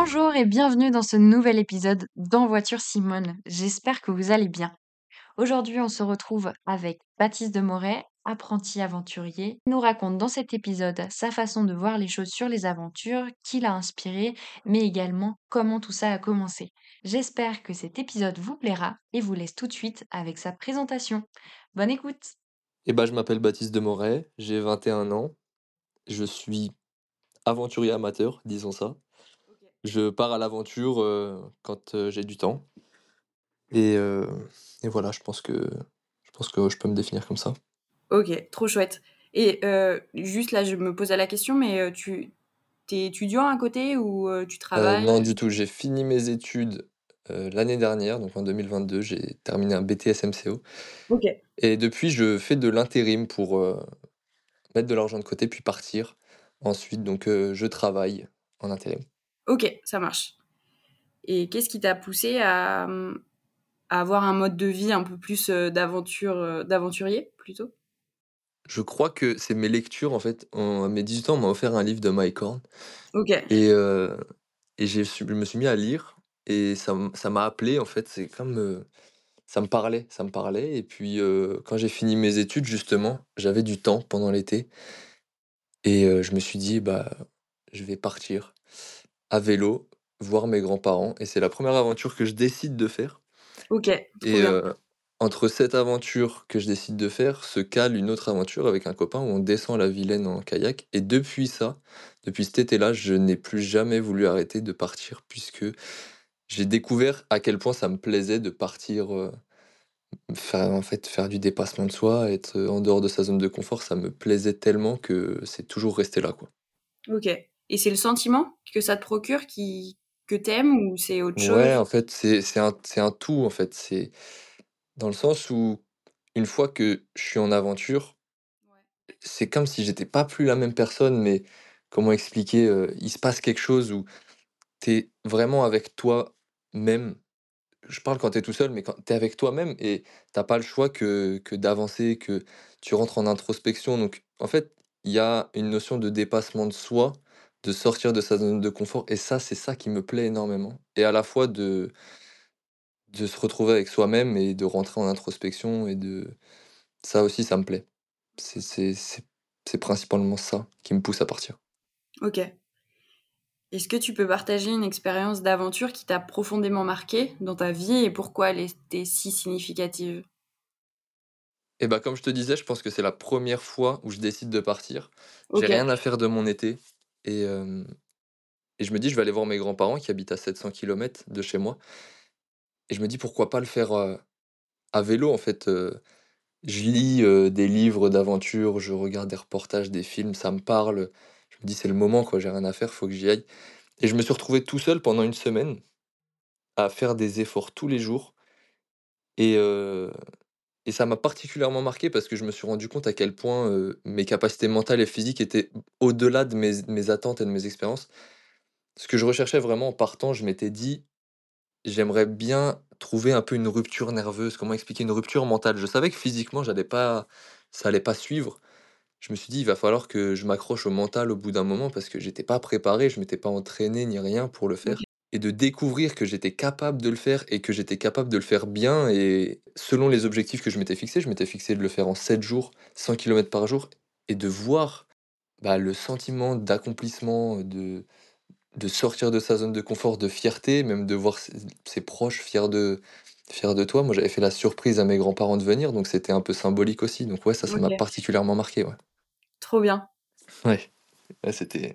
Bonjour et bienvenue dans ce nouvel épisode d'En voiture Simone. J'espère que vous allez bien. Aujourd'hui, on se retrouve avec Baptiste de Moret, apprenti aventurier. Il nous raconte dans cet épisode sa façon de voir les choses sur les aventures, qui l'a inspiré, mais également comment tout ça a commencé. J'espère que cet épisode vous plaira et vous laisse tout de suite avec sa présentation. Bonne écoute Eh ben, je m'appelle Baptiste de Moret, j'ai 21 ans, je suis aventurier amateur, disons ça. Je pars à l'aventure euh, quand euh, j'ai du temps. Et, euh, et voilà, je pense que je pense que je peux me définir comme ça. Ok, trop chouette. Et juste là, je me posais la question, mais tu es étudiant à côté ou tu travailles? non, du tout, j'ai fini mes études l'année dernière, donc en 2022, j'ai terminé un BTS MCO. Ok, Et depuis, je fais de l'intérim pour mettre de l'argent de côté puis partir. Ensuite, donc je travaille en intérim. Ok, ça marche. Et qu'est-ce qui t'a poussé à, à avoir un mode de vie un peu plus euh, d'aventure, euh, d'aventurier plutôt? Je crois que c'est mes lectures, en fait. En, à mes 18 ans, on m'a offert un livre de Mike Horn. Ok, Et, euh, et je me suis mis à lire. Et ça, m'a appelé, en fait. C'est comme. euh, ça me parlait, ça me parlait. Et puis, euh, quand j'ai fini mes études, justement, j'avais du temps pendant l'été. Et je me suis dit, bah, je vais partir à vélo, voir mes grands-parents. Et c'est la première aventure que je décide de faire. ok, Et euh, entre cette aventure que je décide de faire se cale une autre aventure avec un copain où on descend la Vilaine en kayak. Et depuis ça, depuis cet été-là, je n'ai plus jamais voulu arrêter de partir puisque j'ai découvert à quel point ça me plaisait de partir, euh, faire, en fait, faire du dépassement de soi, être euh, en dehors de sa zone de confort. Ça me plaisait tellement que c'est toujours resté là, quoi. Ok. Et c'est le sentiment que ça te procure qui que t'aimes ou c'est autre chose? Ouais, en fait, c'est c'est un, c'est un tout, en fait. C'est dans le sens où, une fois que je suis en aventure, c'est comme si j'étais pas plus la même personne, mais comment expliquer, euh, il se passe quelque chose où t'es vraiment avec toi-même. Je parle quand t'es tout seul, mais quand t'es avec toi-même et t'as pas le choix que, que d'avancer, que tu rentres en introspection. Donc, en fait, il y a une notion de dépassement de soi, de sortir de sa zone de confort, et ça, c'est ça qui me plaît énormément. Et à la fois de, de se retrouver avec soi-même et de rentrer en introspection, et de ça aussi, ça me plaît. C'est c'est- c'est- c'est principalement ça qui me pousse à partir. Ok. Est-ce que tu peux partager une expérience d'aventure qui t'a profondément marqué dans ta vie et pourquoi elle était si significative? Et bah comme je te disais, je pense que c'est la première fois où je décide de partir. J'ai rien à faire de mon été. Et, je me dis, je vais aller voir mes grands-parents qui habitent à 700 km de chez moi. Et je me dis, pourquoi pas le faire à vélo en fait. je lis des livres d'aventure, je regarde des reportages, des films, ça me parle. Je me dis, c'est le moment, quoi, j'ai rien à faire, faut que j'y aille. Et je me suis retrouvé tout seul pendant une semaine à faire des efforts tous les jours. Et, et ça m'a particulièrement marqué parce que je me suis rendu compte à quel point mes capacités mentales et physiques étaient au-delà de mes, mes attentes et de mes expériences. Ce que je recherchais vraiment en partant, je m'étais dit, j'aimerais bien trouver un peu une rupture nerveuse, comment expliquer une rupture mentale? Je savais que physiquement, j'allais pas, ça allait pas suivre. Je me suis dit, il va falloir que je m'accroche au mental au bout d'un moment parce que j'étais pas préparé, je m'étais pas entraîné ni rien pour le faire. Et de découvrir que j'étais capable de le faire et que j'étais capable de le faire bien. Et selon les objectifs que je m'étais fixés, je m'étais fixé de le faire en 7 jours, 100 km par jour, et de voir bah, le sentiment d'accomplissement, de, de sortir de sa zone de confort, de fierté, même de voir ses, ses proches fiers de, fiers de toi. Moi, j'avais fait la surprise à mes grands-parents de venir, donc c'était un peu symbolique aussi. Donc ouais, ça, ça m'a particulièrement marqué. Ouais, Trop bien. ouais. Ouais, c'était...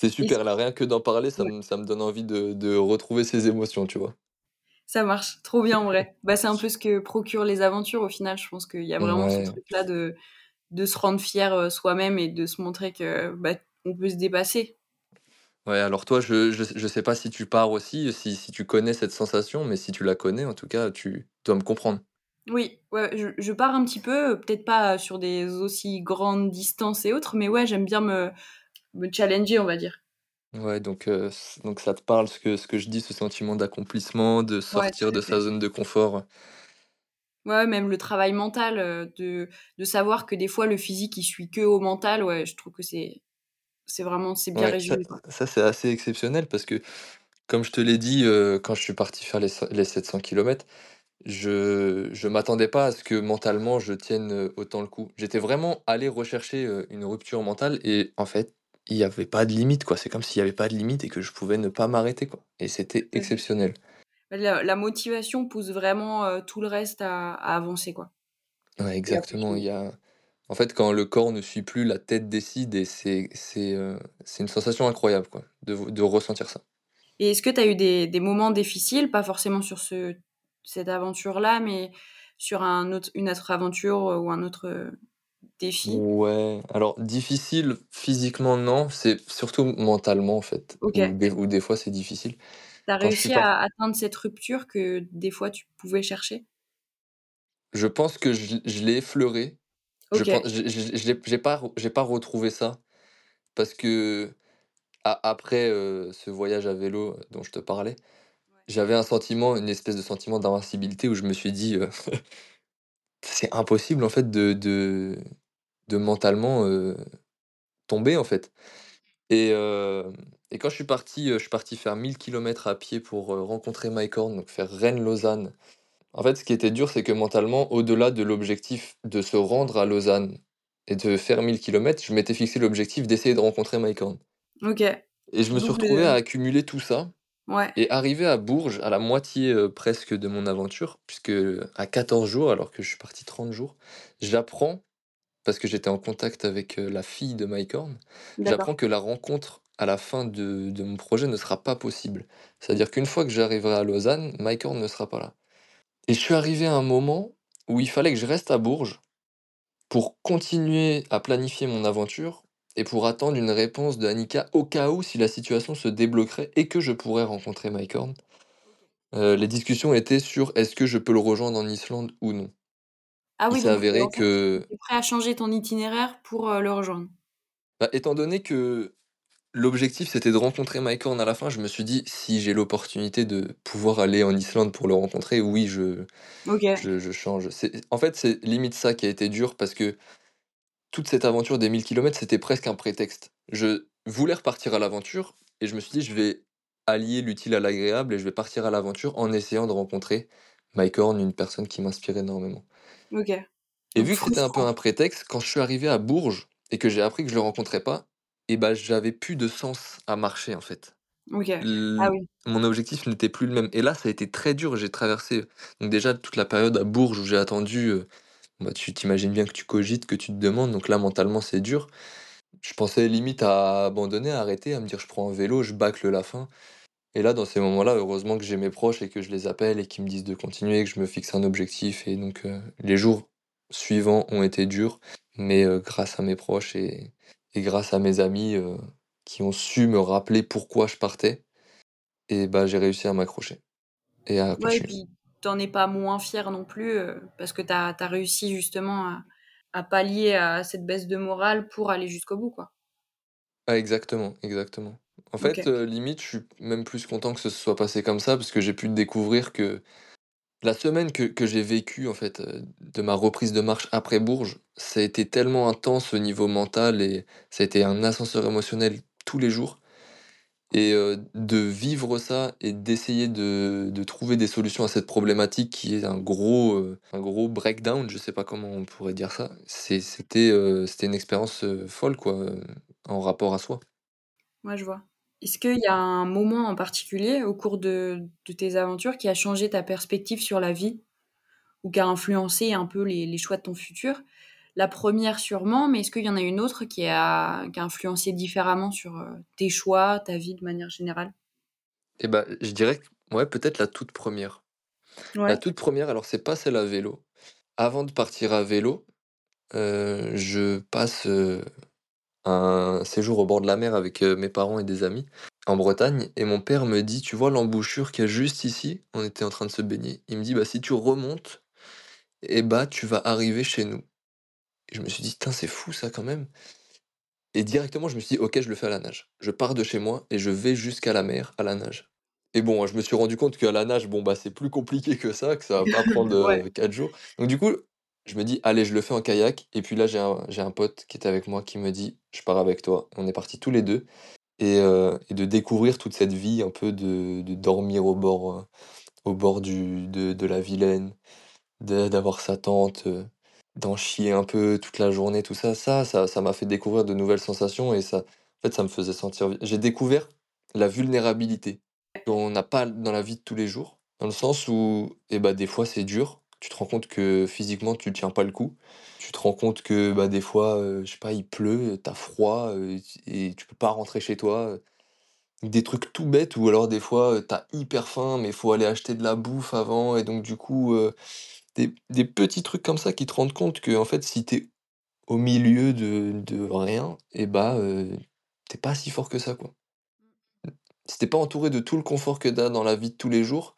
C'était super, là, rien que d'en parler, ça, Ouais. me, ça me donne envie de, de retrouver ces émotions, tu vois. Ça marche, trop bien en vrai. Bah, c'est un peu ce que procurent les aventures au final. Je pense qu'il y a vraiment Ouais. ce truc-là de, de se rendre fier euh, soi-même et de se montrer que bah, on peut se dépasser. Ouais, alors toi, je, je, je sais pas si tu pars aussi, si, si tu connais cette sensation, mais si tu la connais, en tout cas, tu dois me comprendre. Oui, ouais, je, je pars un petit peu, peut-être pas sur des aussi grandes distances et autres, mais ouais, j'aime bien me, me challenger, on va dire. Ouais, donc, euh, donc ça te parle ce que, ce que je dis, ce sentiment d'accomplissement, de sortir de sa zone de confort? Ouais, même le travail mental, euh, de, de savoir que des fois le physique il suit que au mental, ouais, je trouve que c'est c'est vraiment c'est bien Ouais, ça résumé, ça c'est assez exceptionnel parce que, comme je te l'ai dit, quand je suis parti faire les les 700 kilomètres, je je m'attendais pas à ce que mentalement je tienne, autant le coup. J'étais vraiment allé rechercher, une rupture mentale et en fait, il y avait pas de limite, quoi. C'est comme s'il y avait pas de limite et que je pouvais ne pas m'arrêter, quoi et c'était exceptionnel. Bah, la la motivation pousse vraiment, heu, tout le reste à à avancer, quoi Ouais, exactement, il y a en fait, quand le corps ne suit plus, la tête décide et c'est c'est une sensation incroyable, quoi, de de ressentir ça. Et est-ce que tu as eu des des moments difficiles, pas forcément sur ce cette aventure-là, mais sur un autre une autre aventure, heu, ou un autre, défi? Ouais, alors difficile physiquement non, c'est surtout mentalement en fait, où OK. des fois c'est difficile. Tu as Quand réussi à atteindre cette rupture que des fois tu pouvais chercher? je pense que je l'ai effleuré. Je pen OK. je j'ai pas pas retrouvé ça parce qu'après, heu, ce voyage à vélo dont je te parlais, Ouais. j'avais un sentiment, une espèce de sentiment d'invincibilité où je me suis dit, heu: «C'est impossible en fait de de de mentalement, tomber en fait». Et et quand je suis parti, je suis parti faire 1000 kilomètres à pied pour, rencontrer Mike Horn, donc faire Rennes-Lausanne. En fait, ce qui était dur, c'est que mentalement, au-delà de l'objectif de se rendre à Lausanne et de faire 1000 kilomètres, je m'étais fixé l'objectif d'essayer de rencontrer Mike Horn. OK. Et je me suis retrouvé à accumuler tout ça ouais. et arrivé à Bourges, à la moitié, presque de mon aventure, puisque, à 14 jours, alors que je suis parti 30 jours, j'apprends parce que j'étais en contact avec, la fille de Mike Horn, j'apprends que la rencontre à la fin de de mon projet ne sera pas possible. C'est-à-dire qu'une fois que j'arriverai à Lausanne, Mike Horn ne sera pas là. Et je suis arrivé à un moment où il fallait que je reste à Bourges pour continuer à planifier mon aventure et pour attendre une réponse de Annika au cas où si la situation se débloquerait et que je pourrais rencontrer Mike Horn. Les discussions étaient sur est-ce que je peux le rejoindre en Islande ou non? Ah Il oui, s'est avéré fait, tu que étais prêt à changer ton itinéraire pour, heu, le rejoindre? bah, étant donné que L'objectif, c'était de rencontrer Mike Horn à la fin. Je me suis dit: «Si j'ai l'opportunité de pouvoir aller en Islande pour le rencontrer, oui, je je je change». En fait, c'est limite ça qui a été dur parce que toute cette aventure des 1000 kilomètres, c'était presque un prétexte. Je voulais repartir à l'aventure et je me suis dit: «Je vais allier l'utile à l'agréable et je vais partir à l'aventure en essayant de rencontrer Mike Horn, une personne qui m'inspire énormément». OK. Et vu que c'était un peu un prétexte, quand je suis arrivé à Bourges et que j'ai appris que je le rencontrais pas, et bah, j'avais plus de sens à marcher, en fait. OK. Ah oui. mon objectif n'était plus le même et là, ça a été très dur. J'ai traversé, donc déjà toute la période à Bourges où j'ai attendu, heu, bah, tu t'imagines bien que tu cogites, que tu te demandes, donc là, mentalement, c'est dur. Je pensais limite à abandonner, à arrêter, à me dire: «Je prends un vélo, je bâcle la fin» et là, dans ces moments-là, heureusement que j'ai mes proches et que je les appelle et qu'ils me disent de continuer, que je me fixe un objectif et donc heu, les jours suivants ont été durs, mais heu, grâce à mes proches et et grâce à mes amis, heu, qui ont su me rappeler pourquoi je partais et bah, j'ai réussi à m'accrocher et à Ouais et puis tu en es pas moins fier non plus, parce que tu as réussi justement à à pallier à cette baisse de morale pour aller jusqu'au bout, quoi. Ah exactement, exactement. En fait, heu, limite, je suis même plus content que ce soit passé comme ça parce que j'ai pu découvrir que la semaine que que j'ai vécue, en fait, heu, de ma reprise de marche après Bourges, ça a été tellement intense au niveau mental et ça a été un ascenseur émotionnel tous les jours et heu, de vivre ça et d'essayer de de trouver des solutions à cette problématique qui est un gros, un gros breakdown, je sais pas comment on pourrait dire ça. C'était, c'était une expérience, folle quoi, en rapport à soi. Ouais, je vois. Est-ce qu'il y a un moment en particulier au cours de de tes aventures qui a changé ta perspective sur la vie? Ou qui a influencé un peu les les choix de ton futur? La première sûrement, mais est-ce qu'il y en a une autre qui a qui a influencé différemment sur, heu, tes choix, ta vie de manière générale? Et bah, je dirais que ouais, peut-être la toute première. La toute première, alors c'est pas celle à vélo. Avant de partir à vélo, heu, je passe, heu, un séjour au bord de la mer avec, heu, mes parents et des amis en Bretagne et mon père me dit: «Tu vois l'embouchure qu'il y a juste ici?» on était en train de se baigner. Il me dit: «Bah, si tu remontes et bah, tu vas arriver chez nous» et je me suis dit: «Tain, c'est fou ça quand même» et directement je me suis dit: «OK, je le fais à la nage». Je pars de chez moi et je vais jusqu'à la mer à la nage et bon, je me suis rendu compte qu'à la nage, bon, bah, c'est plus compliqué que ça, que ça va pas prendre, Ouais. heu, 4 jours donc du coup je me dis: «Allez, je le fais en kayak» et puis là, j'ai un j'ai un pote qui était avec moi qui me dit: «Je pars avec toi». On est partis tous les 2 et et de découvrir toute cette vie un peu de de dormir au bord, heu, au bord du de de la Vilaine, d'avoir sa tente, heu, d'en chier un peu toute la journée, tout ça, ça ça m'a fait découvrir de nouvelles sensations et ça en fait, ça me faisait sentir j'ai découvert la vulnérabilité qu'on n'a pas dans la vie de tous les jours, dans le sens où et bah, des fois, c'est dur. Tu te rends compte que physiquement, tu tiens pas le coup. Tu te rends compte que, bah, des fois, heu, je sais pas, il pleut, tu as froid, heu, et tu peux pas rentrer chez toi, heu. Des trucs tout bêtes ou alors des fois, heu, tu as hyper faim, mais faut aller acheter de la bouffe avant et donc du coup, des petits trucs comme ça qui te rendent compte qu'en fait, si tu es au milieu de de rien et bah, heu, tu es pas si fort que ça, quoi. Si tu es pas entouré de tout le confort que tu as dans la vie de tous les jours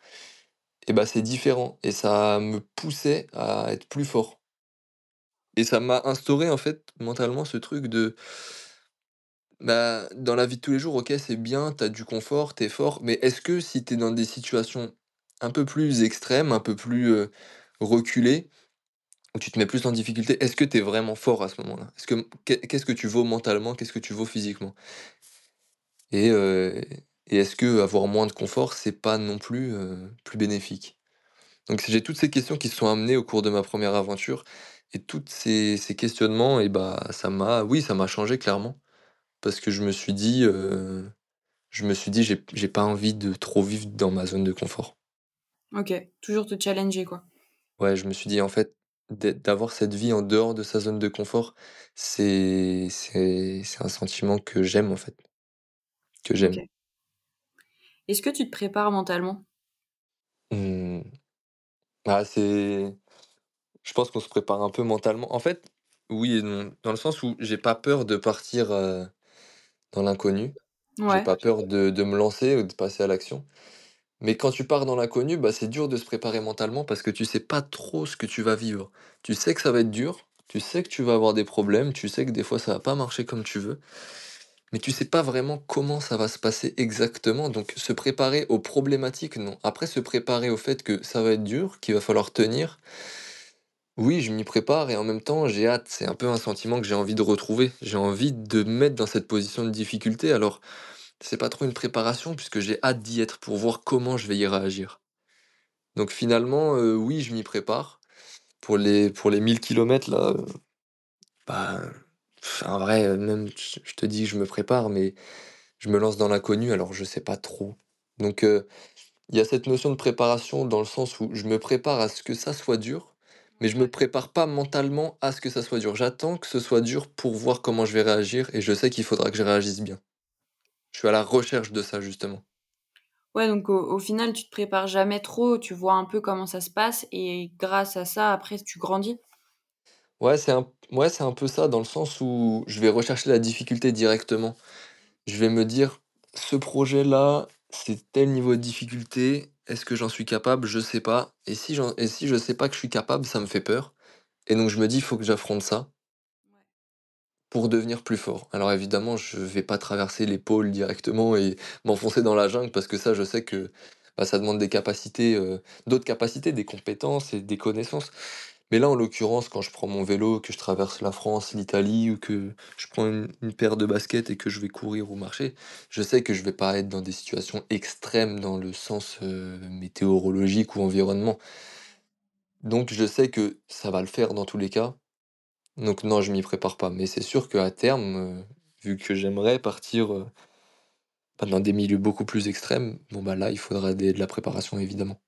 et bah, c'est différent et ça me poussait à être plus fort. Et ça m'a instauré, en fait, mentalement, ce truc de bah, dans la vie de tous les jours, OK, c'est bien, tu as du confort, tu es fort, mais est-ce que si tu es dans des situations un peu plus extrêmes, un peu plus, reculées, où tu te mets plus en difficulté, est-ce que tu es vraiment fort à ce moment-là? Est-ce que qu'est qu'est-ce que tu vaux mentalement? Qu'est-ce que tu vaux physiquement? Et et est-ce qu'avoir moins de confort, c'est pas non plus, heu, plus bénéfique? Donc j'ai toutes ces questions qui se sont amenées au cours de ma première aventure et toutes ces ces questionnements et bah, ça m'a oui, ça m'a changé clairement. Parce que je me suis dit, heu, je me suis dit: «J'ai pas envie de trop vivre dans ma zone de confort». OK, toujours te challenger, quoi. Ouais, je me suis dit: «En fait, d'avoir cette vie en dehors de sa zone de confort, c'est c'est un sentiment que j'aime, en fait». Que j'aime. Est-ce que tu te prépares mentalement? Mmh. Bah, c'est je pense qu'on se prépare un peu mentalement. En fait, oui et non, dans le sens où j'ai pas peur de partir, dans l'inconnu. J'ai Ouais. pas peur de de me lancer ou de passer à l'action. Mais quand tu pars dans l'inconnu, bah, c'est dur de se préparer mentalement parce que tu sais pas trop ce que tu vas vivre. Tu sais que ça va être dur, tu sais que tu vas avoir des problèmes, tu sais que des fois ça va pas marcher comme tu veux, mais tu sais pas vraiment comment ça va se passer exactement. Donc se préparer aux problématiques, non. Après se préparer au fait que ça va être dur, qu'il va falloir tenir, oui, je m'y prépare et en même temps j'ai hâte. C'est un peu un sentiment que j'ai envie de retrouver. J'ai envie de me mettre dans cette position de difficulté. Alors c'est pas trop une préparation puisque j'ai hâte d'y être pour voir comment je vais y réagir. Donc finalement, heu, oui, je m'y prépare. Pour les pour les 1000 kilomètres là, heu, bah, en vrai, heu, même je te dis je me prépare, mais je me lance dans l'inconnu, alors je sais pas trop. Donc heu, il y a cette notion de préparation dans le sens où je me prépare à ce que ça soit dur, mais je me prépare pas mentalement à ce que ça soit dur. J'attends que ce soit dur pour voir comment je vais réagir et je sais qu'il faudra que je réagisse bien. Je suis à la recherche de ça justement. Ouais, donc au au final, tu te prépares jamais trop, tu vois un peu comment ça se passe et grâce à ça, après, tu grandis? Ouais, c'est un ouais, c'est un peu ça dans le sens où je vais rechercher la difficulté directement. Je vais me dire: «Ce projet-là, c'est tel niveau de difficulté. Est-ce que j'en suis capable? Je sais pas. Et si j'en et si je sais pas que je suis capable, ça me fait peur» et donc je me dis: «Il faut que j'affronte ça» pour devenir plus fort. Alors évidemment, je vais pas traverser les pôles directement et m'enfoncer dans la jungle parce que ça, je sais que, bah, ça demande des capacités, heu, d'autres capacités, des compétences et des connaissances. Mais là, en l'occurrence, quand je prends mon vélo, que je traverse la France, l'Italie ou que je prends une paire de baskets et que je vais courir ou marcher, je sais que je vais pas être dans des situations extrêmes dans le sens, heu, météorologique ou environnement. Donc je sais que ça va le faire dans tous les cas. Donc non, je m'y prépare pas. Mais c'est sûr qu'à terme, heu, vu que j'aimerais partir, heu, bah, dans des milieux beaucoup plus extrêmes, bon, bah, là, il faudra de la préparation évidemment.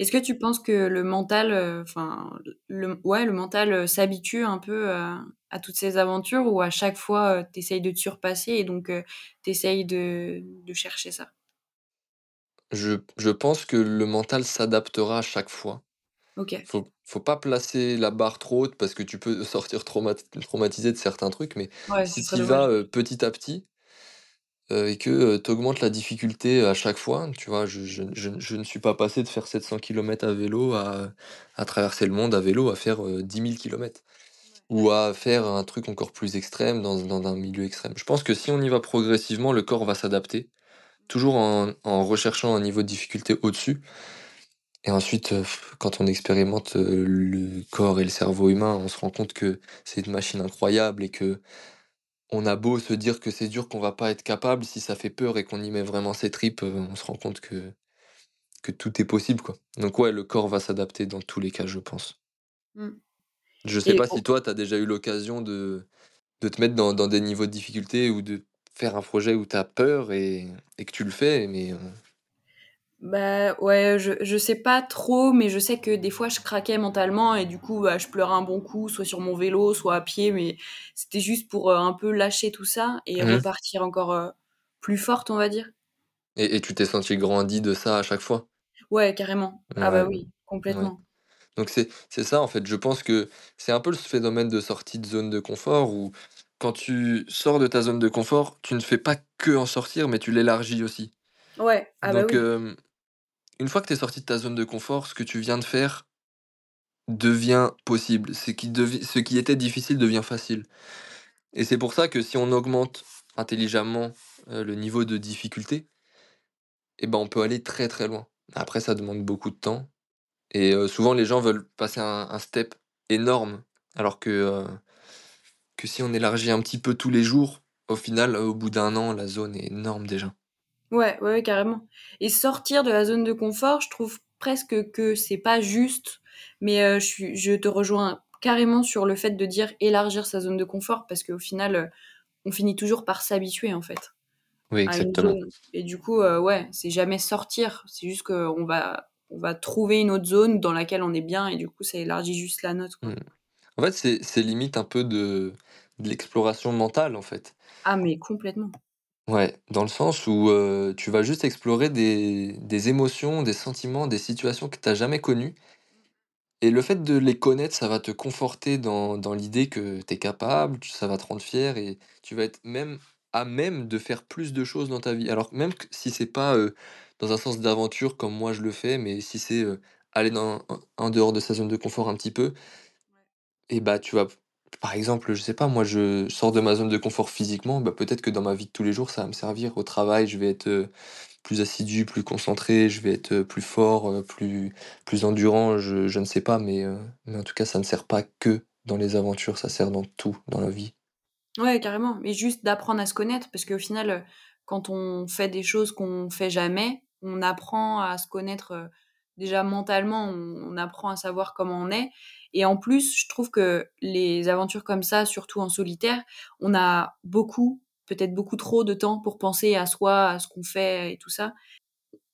Est-ce que tu penses que le mental, heu, enfin, le ouais, le mental, heu, s'habitue un peu à à toutes ces aventures ou à chaque fois, tu essayes de te surpasser et donc heu, tu essayes de de chercher ça? Je je pense que le mental s'adaptera à chaque fois. OK. Faut faut pas placer la barre trop haute parce que tu peux sortir traumat traumatisé de certains trucs, mais Ouais, si tu y vas, petit à petit, heu, et que, heu, tu augmentes la difficulté à chaque fois, tu vois? Je je je je ne suis pas passé de faire 700 kilomètres à vélo à à traverser le monde à vélo, à faire, heu, 10 000 kilomètres ou à faire un truc encore plus extrême dans dans un milieu extrême. Je pense que si on y va progressivement, le corps va s'adapter, toujours en en recherchant un niveau de difficulté au-dessus et ensuite, heu, quand on expérimente, heu, le corps et le cerveau humain, on se rend compte que c'est une machine incroyable et qu'on a beau se dire que c'est dur, qu'on va pas être capable, si ça fait peur et qu'on y met vraiment ses tripes, heu, on se rend compte que que tout est possible, quoi. Donc ouais, le corps va s'adapter dans tous les cas, je pense. Mmh Je sais et pas si toi, tu as déjà eu l'occasion de de te mettre dans dans des niveaux de difficulté ou de faire un projet où tu as peur et et que tu le fais, mais heu bah, ouais, je je sais pas trop, mais je sais que des fois je craquais mentalement et du coup, bah, je pleurais un bon coup, soit sur mon vélo, soit à pied, mais c'était juste pour, heu, un peu lâcher tout ça et mmh repartir encore, heu, plus forte, on va dire. et et tu t'es senti grandi de ça à chaque fois? Ouais, carrément. Ah bah Ouais, oui, ouais. complètement. Donc c'est c'est ça, en fait, je pense que c'est un peu ce phénomène de sortie de zone de confort où quand tu sors de ta zone de confort, tu ne fais pas que en sortir, mais tu l'élargis aussi. Ouais, ah bah Donc oui. hem, une fois que tu es sorti de ta zone de confort, ce que tu viens de faire devient possible. Ce qui était difficile devient facile. Et c'est pour ça que si on augmente intelligemment, heu, le niveau de difficulté, et ben, on peut aller très, très loin. Après ça demande beaucoup de temps et heu, souvent les gens veulent passer un step énorme alors que, heu, que si on élargit un petit peu tous les jours, au final, au bout d'un an, la zone est énorme déjà. Ouais, ouais, ouais, carrément et sortir de la zone de confort, je trouve presque que c'est pas juste, mais heu, je suis je te rejoins carrément sur le fait de dire élargir sa zone de confort parce qu'au final, heu, on finit toujours par s'habituer, en fait, Oui, exactement. et du coup, heu, ouais, c'est jamais sortir, c'est juste qu'on va on va trouver une autre zone dans laquelle on est bien et du coup, ça élargit juste la nôtre, Mmh. En fait, c'est c'est limite un peu de de l'exploration mentale, en fait. Ah mais complètement. Ouais, dans le sens où, heu, tu vas juste explorer des des émotions, des sentiments, des situations que tu as jamais connues et le fait de les connaître, ça va te conforter dans dans l'idée que tu es capable, tu ça va te rendre fier et tu vas être même à même de faire plus de choses dans ta vie. Alors même que si c'est pas, heu, dans un sens d'aventure comme moi je le fais, mais si c'est, heu, aller dans en en dehors de sa zone de confort un petit peu et bah, tu vas par exemple, je sais pas, moi je sors de ma zone de confort physiquement, bah, peut-être que dans ma vie de tous les jours, ça va me servir. Au travail, je vais être, heu, plus assidu, plus concentré, je vais être, heu, plus fort, heu, plus plus endurant, je je ne sais pas, mais mais en tout cas, ça ne sert pas que dans les aventures, ça sert dans tout dans la vie. Ouais, carrément, mais juste d'apprendre à se connaître parce qu'au final, quand on fait des choses qu'on fait jamais, on apprend à se connaître, déjà mentalement, on apprend à savoir comment on est et en plus, je trouve que les aventures comme ça, surtout en solitaire, on a beaucoup, peut-être beaucoup trop de temps pour penser à soi, à ce qu'on fait et tout ça.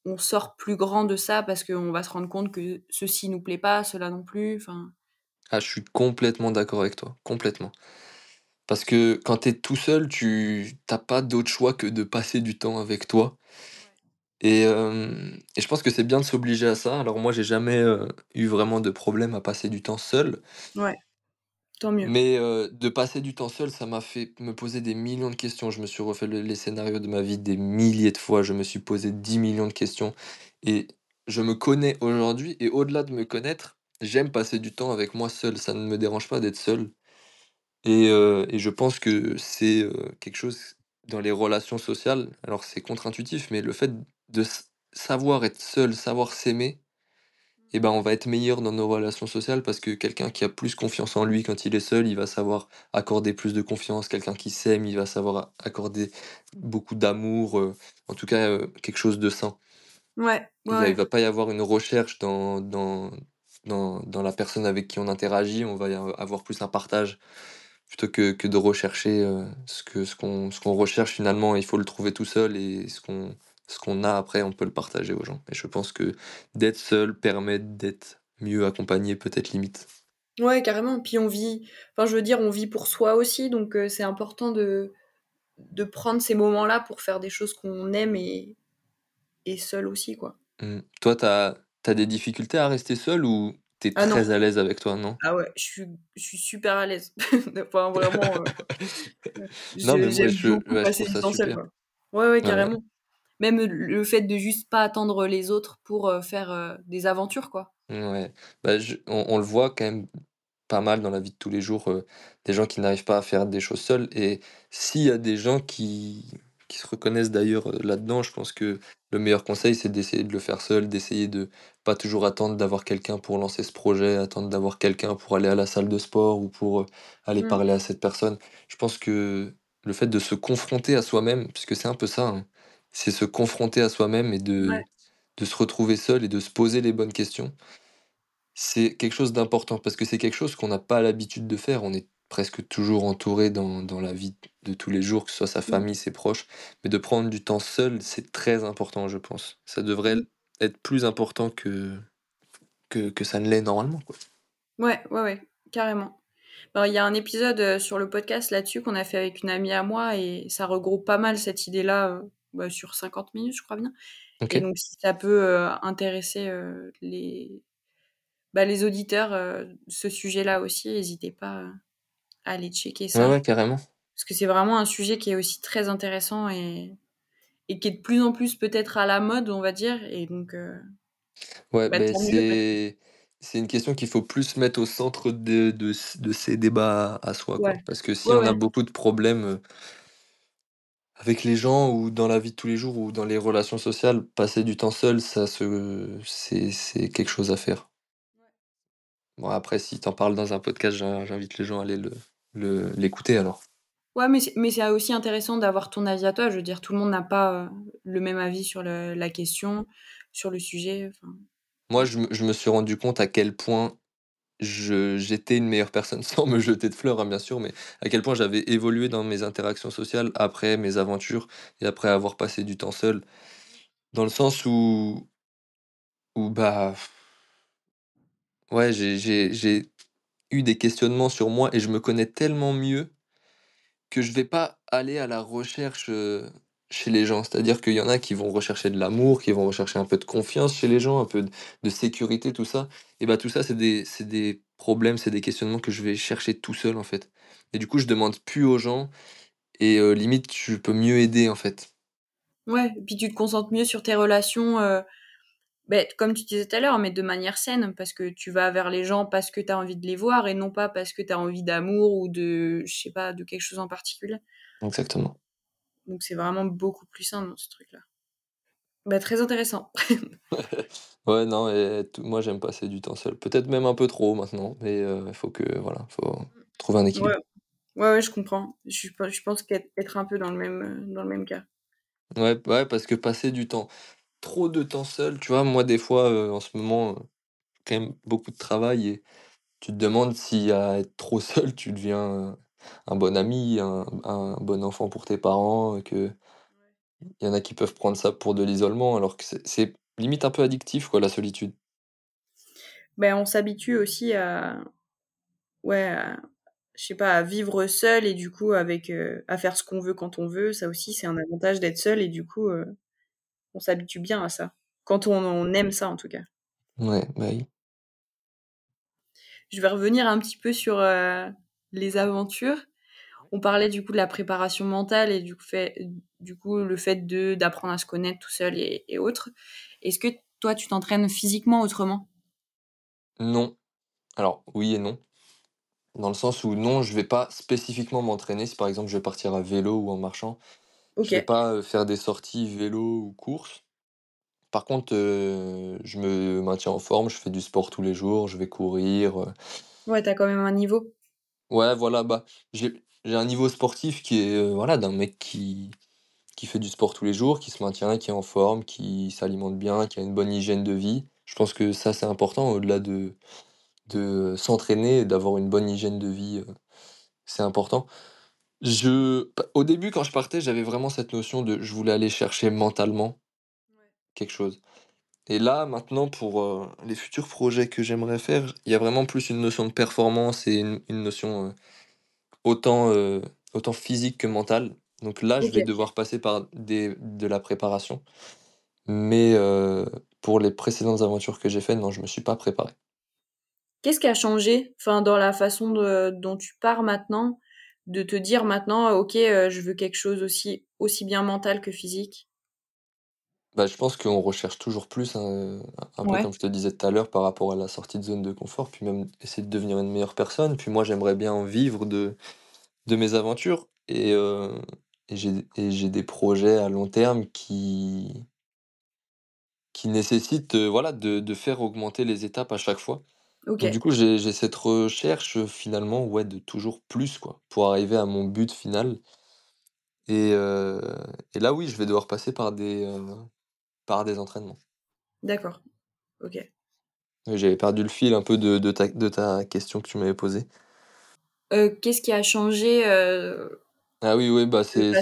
On sort plus grand de ça parce qu'on va se rendre compte que ceci nous plaît pas, cela non plus, enfin Ah, je suis complètement d'accord avec toi, complètement. Parce que quand tu es tout seul, tu tu pas d'autre choix que de passer du temps avec toi. Et je pense que c'est bien de s'obliger à ça. Alors moi, j'ai jamais, eu vraiment de problème à passer du temps seul. ouais, tant mieux. Mais de passer du temps seul, ça m'a fait me poser des millions de questions. Je me suis refait le les scénarios de ma vie des milliers de fois. Je me suis posé dix millions de questions et je me connais aujourd'hui et au-delà de me connaître, j'aime passer du temps avec moi seul. Ça ne me dérange pas d'être seul et et je pense que c'est, quelque chose dans les relations sociales, alors c'est contre-intuitif, mais le fait de savoir être seul, savoir s'aimer et ben, on va être meilleur dans nos relations sociales parce que quelqu'un qui a plus confiance en lui quand il est seul, il va savoir accorder plus de confiance. Quelqu'un qui s'aime, il va savoir accorder beaucoup d'amour, euh, en tout cas euh, quelque chose de sain. Ouais, ouais, Il ne va pas y avoir une recherche dans, dans, dans, dans la personne avec qui on interagit, on va y avoir plus un partage plutôt que, que de rechercher euh, ce que ce qu'on ce qu'on recherche finalement, il faut le trouver tout seul et ce qu'on ce qu'on a après, on peut le partager aux gens. Et je pense que d'être seul permet d'être mieux accompagné, peut-être limite. Ouais, carrément. Puis on vit, enfin, je veux dire, on vit pour soi aussi, donc heu, c'est important de de prendre ces moments-là pour faire des choses qu'on aime et et seul aussi, quoi. Mm. Toi, t'as as des difficultés à rester seul ou t'es Ah non, très à l'aise avec toi, non? ah ouais, je suis je suis super à l'aise. Enfin, vraiment, heu, Non, mais moi, je, je trouve ça seul. Ouais, ouais, Ouais. Même le fait de juste pas attendre les autres pour, heu, faire, heu, des aventures, quoi. Ouais, bah, je on on le voit quand même pas mal dans la vie de tous les jours, heu, des gens qui n'arrivent pas à faire des choses seuls et s'il y a des gens qui qui se reconnaissent d'ailleurs, là-dedans. Je pense que le meilleur conseil, c'est d'essayer de le faire seul, d'essayer de pas toujours attendre d'avoir quelqu'un pour lancer ce projet, attendre d'avoir quelqu'un pour aller à la salle de sport ou pour, aller Mmh. parler à cette personne. Je pense que le fait de se confronter à soi-même, puisque c'est un peu ça, hein, c'est se confronter à soi-même et Ouais. de de se retrouver seul et de se poser les bonnes questions. C'est quelque chose d'important parce que c'est quelque chose qu'on n'a pas l'habitude de faire. On est presque toujours entouré dans dans la vie de tous les jours, que ce soit sa Mmh. famille, ses proches, mais de prendre du temps seul, c'est très important, je pense. Ça devrait être plus important que que que ça ne l'est normalement, quoi. Ouais, ouais, ouais, carrément. Il y a un épisode, heu, sur le podcast là-dessus qu'on a fait avec une amie à moi et ça regroupe pas mal cette idée-là, heu, bah, sur 50 minutes, je crois bien et donc si ça peut, intéresser, les bah, les auditeurs, ce sujet-là aussi, hésitez pas, à aller checker Ouais, ça. ouais, carrément. Parce que c'est vraiment un sujet qui est aussi très intéressant et et qui est de plus en plus peut-être à la mode, on va dire et donc Ouais, bah, que c'est c'est une question qu'il faut plus mettre au centre de de ces débats à soi, quoi. ouais. Parce que si Ouais, on a ouais. beaucoup de problèmes, avec les gens ou dans la vie de tous les jours ou dans les relations sociales, passer du temps seul, ça se c'est c'est quelque chose à faire. Bon après si tu en parles dans un podcast, j'in j'invite les gens à aller le le l'écouter alors. Ouais, mais c'est mais c'est aussi intéressant d'avoir ton avis à toi. Je veux dire, tout le monde n'a pas, heu, le même avis sur le la question, sur le sujet, enfin, Moi, je me je me suis rendu compte à quel point j'étais une meilleure personne, sans me jeter de fleurs, hein, bien sûr, mais à quel point j'avais évolué dans mes interactions sociales après mes aventures et après avoir passé du temps seul. Dans le sens où où bah, ouais, j'ai eu des questionnements sur moi et je me connais tellement mieux que je vais pas aller à la recherche, heu, chez les gens. C'est-à-dire qu'il y en a qui vont rechercher de l'amour, qui vont rechercher un peu de confiance chez les gens, un peu de de sécurité, tout ça et bah, tout ça, c'est des des problèmes, c'est des questionnements que je vais chercher tout seul, en fait et du coup, je demande plus aux gens et heu, limite, je peux mieux aider, en fait. Ouais, et puis tu te concentres mieux sur tes relations, heu, beh, comme tu disais tout à l'heure, mais de manière saine, parce que tu vas vers les gens parce que tu as envie de les voir et non pas parce que tu as envie d'amour ou de je sais pas, de quelque chose en particulier. Exactement. Donc c'est vraiment beaucoup plus dans ce truc-là. Bah, très intéressant. Ouais, non et moi, j'aime passer du temps seul. Peut-être même un peu trop maintenant, mais il faut que voilà, faut trouver un équilibre. ouais, ouais, je comprends. Je je pense qu'être être un peu dans le même, heu, dans le même cas. Ouais, ouais, parce que passer du temps trop de temps seul, tu vois? Moi, des fois, heu, en ce moment, quand même beaucoup de travail et tu te demandes si à être trop seul, tu deviens, un bon ami, un un bon enfant pour tes parents, que il y en a qui peuvent prendre ça pour de l'isolement, alors que c'est limite un peu addictif, quoi, la solitude. Ben, on s'habitue aussi à ouais, à je sais pas, à vivre seul et du coup avec, heu, à faire ce qu'on veut quand on veut. Ça aussi, c'est un avantage d'être seul et du coup, heu, on s'habitue bien à ça. Quand on on aime ça, en tout cas. Ouais, bah, oui. Je vais revenir un petit peu sur, heu, les aventures. On parlait du coup de la préparation mentale et du fait du coup, le fait de d'apprendre à se connaître tout seul et et autres. Est-ce que toi, tu t'entraînes physiquement autrement? Non. Alors, oui et non. Dans le sens où non, je vais pas spécifiquement m'entraîner. Si par exemple je vais partir à vélo ou en marchant, je vais OK. pas, heu, faire des sorties vélo ou course. Par contre, heu, je me maintiens en forme, je fais du sport tous les jours, je vais courir, heu Ouais, tu as quand même un niveau? Ouais, voilà, bah, j'ai j'ai un niveau sportif qui est, heu, voilà, d'un mec qui qui fait du sport tous les jours, qui se maintient, qui est en forme, qui s'alimente bien, qui a une bonne hygiène de vie. Je pense que ça, c'est important au-delà de de s'entraîner et d'avoir une bonne hygiène de vie, heu, c'est important. Je p au début, quand je partais, j'avais vraiment cette notion de je voulais aller chercher mentalement quelque chose. Et là, maintenant, pour, heu, les futurs projets que j'aimerais faire, il y a vraiment plus une notion de performance et une une notion, autant, heu, autant physique que mentale. Donc là, je vais devoir passer par des de la préparation. Mais, pour les précédentes aventures que j'ai faites, non, je me suis pas préparé. Qu'est-ce qui a changé, enfin, dans la façon de dont tu pars maintenant, de te dire maintenant: «OK, je veux quelque chose aussi aussi bien mental que physique»? Bah, je pense qu'on recherche toujours plus, hein, un peu Ouais, comme je te disais tout à l'heure par rapport à la sortie de zone de confort, puis même essayer de devenir une meilleure personne. Puis moi, j'aimerais bien vivre de de mes aventures et heu et j'ai et j'ai des projets à long terme qui qui nécessitent, heu, voilà, de de faire augmenter les étapes à chaque fois. Donc OK, du coup, j'ai j'ai cette recherche, heu, finalement, ouais, de toujours plus, quoi, pour arriver à mon but final et et là, oui, je vais devoir passer par des, par des entraînements. d'accord, OK. J'avais perdu le fil un peu de de ta de ta question que tu m'avais posée. Heu, qu'est-ce qui a changé, heu, Ah oui, oui, bah, c'est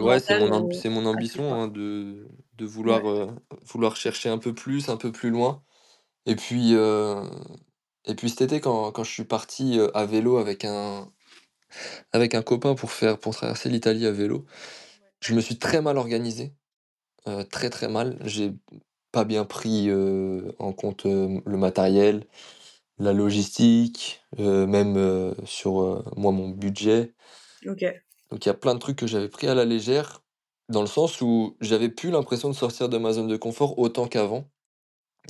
ouais, mon c'est mon ambition, hein, de de Ouais, vouloir, vouloir chercher un peu plus, un peu plus loin et puis, et puis cet été quand quand je suis parti, à vélo avec un avec un copain pour faire pour traverser l'Italie à vélo, je me suis très mal organisé, heu, très, très mal. J'ai pas bien pris, heu, en compte, heu, le matériel, la logistique, heu, même, heu, sur, heu, moi, mon budget. OK, Donc il y a plein de trucs que j'avais pris à la légère, dans le sens où j'avais plus l'impression de sortir de ma zone de confort autant qu'avant.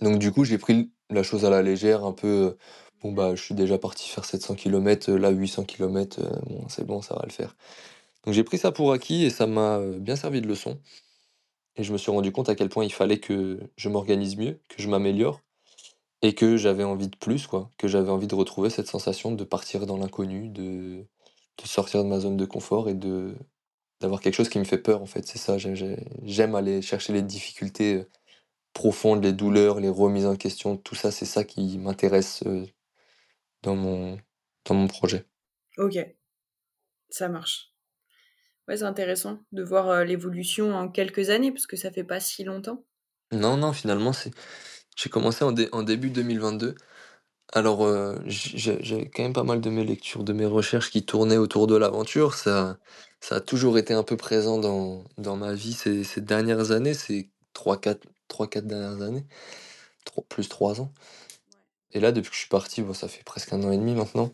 Donc du coup, j'ai pris l la chose à la légère, un peu, heu, bon, bah, je suis déjà parti faire 700 kilomètres, heu, là 800 kilomètres, heu, bon, c'est bon, ça va le faire. Donc j'ai pris ça pour acquis et ça m'a, heu, bien servi de leçon et je me suis rendu compte à quel point il fallait que je m'organise mieux, que je m'améliore et que j'avais envie de plus, quoi, que j'avais envie de retrouver cette sensation de partir dans l'inconnu, de de sortir de ma zone de confort et de D'avoir quelque chose qui me fait peur, en fait, c'est ça, j'ai j'ai j'aime aller chercher les difficultés, heu, profondes, les douleurs, les remises en question, tout ça, c'est ça qui m'intéresse, heu, dans mon dans mon projet. OK, ça marche. Ouais, c'est intéressant de voir, l'évolution en quelques années parce que ça fait pas si longtemps. Non, non, finalement, c'est j'ai commencé en dé en début 2022. Alors, heu, j j'ai j'avais quand même pas mal de mes lectures, de mes recherches qui tournaient autour de l'aventure. Ça ça a toujours été un peu présent dans dans ma vie ces ces dernières années, ces trois quatre trois quatre dernières années, plus 3 ans et là, depuis que je suis parti, bon, ça fait presque un an et demi maintenant.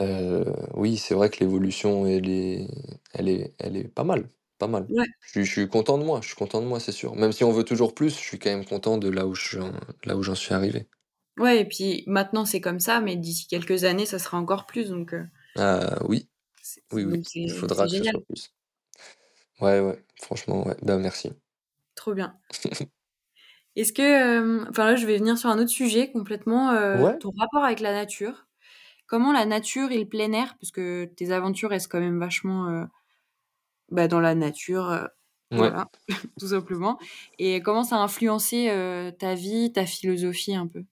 Heu, oui, c'est vrai que l'évolution, elle est elle est elle est pas mal, pas mal. Ouais, Je suis je suis content de moi, je suis content de moi, c'est sûr. Même si on veut toujours plus, je suis quand même content de là où je suis en là où j'en suis arrivé. ouais et puis maintenant c'est comme ça, mais d'ici quelques années, ça sera encore plus donc heu, Ah oui, c'est oui, oui, donc il c'est faudra c'est que ce génial, soit plus. Ouais, ouais, franchement, ouais, bah, merci. trop bien. Est-ce que, hem, enfin là, je vais venir sur un autre sujet complètement, heu, Ouais, ton rapport avec la nature. Comment la nature et le plein air, parce que tes aventures restent quand même vachement, heu, bah, dans la nature, ouais. voilà, tout simplement et comment ça a influencé, heu, ta vie, ta philosophie un peu?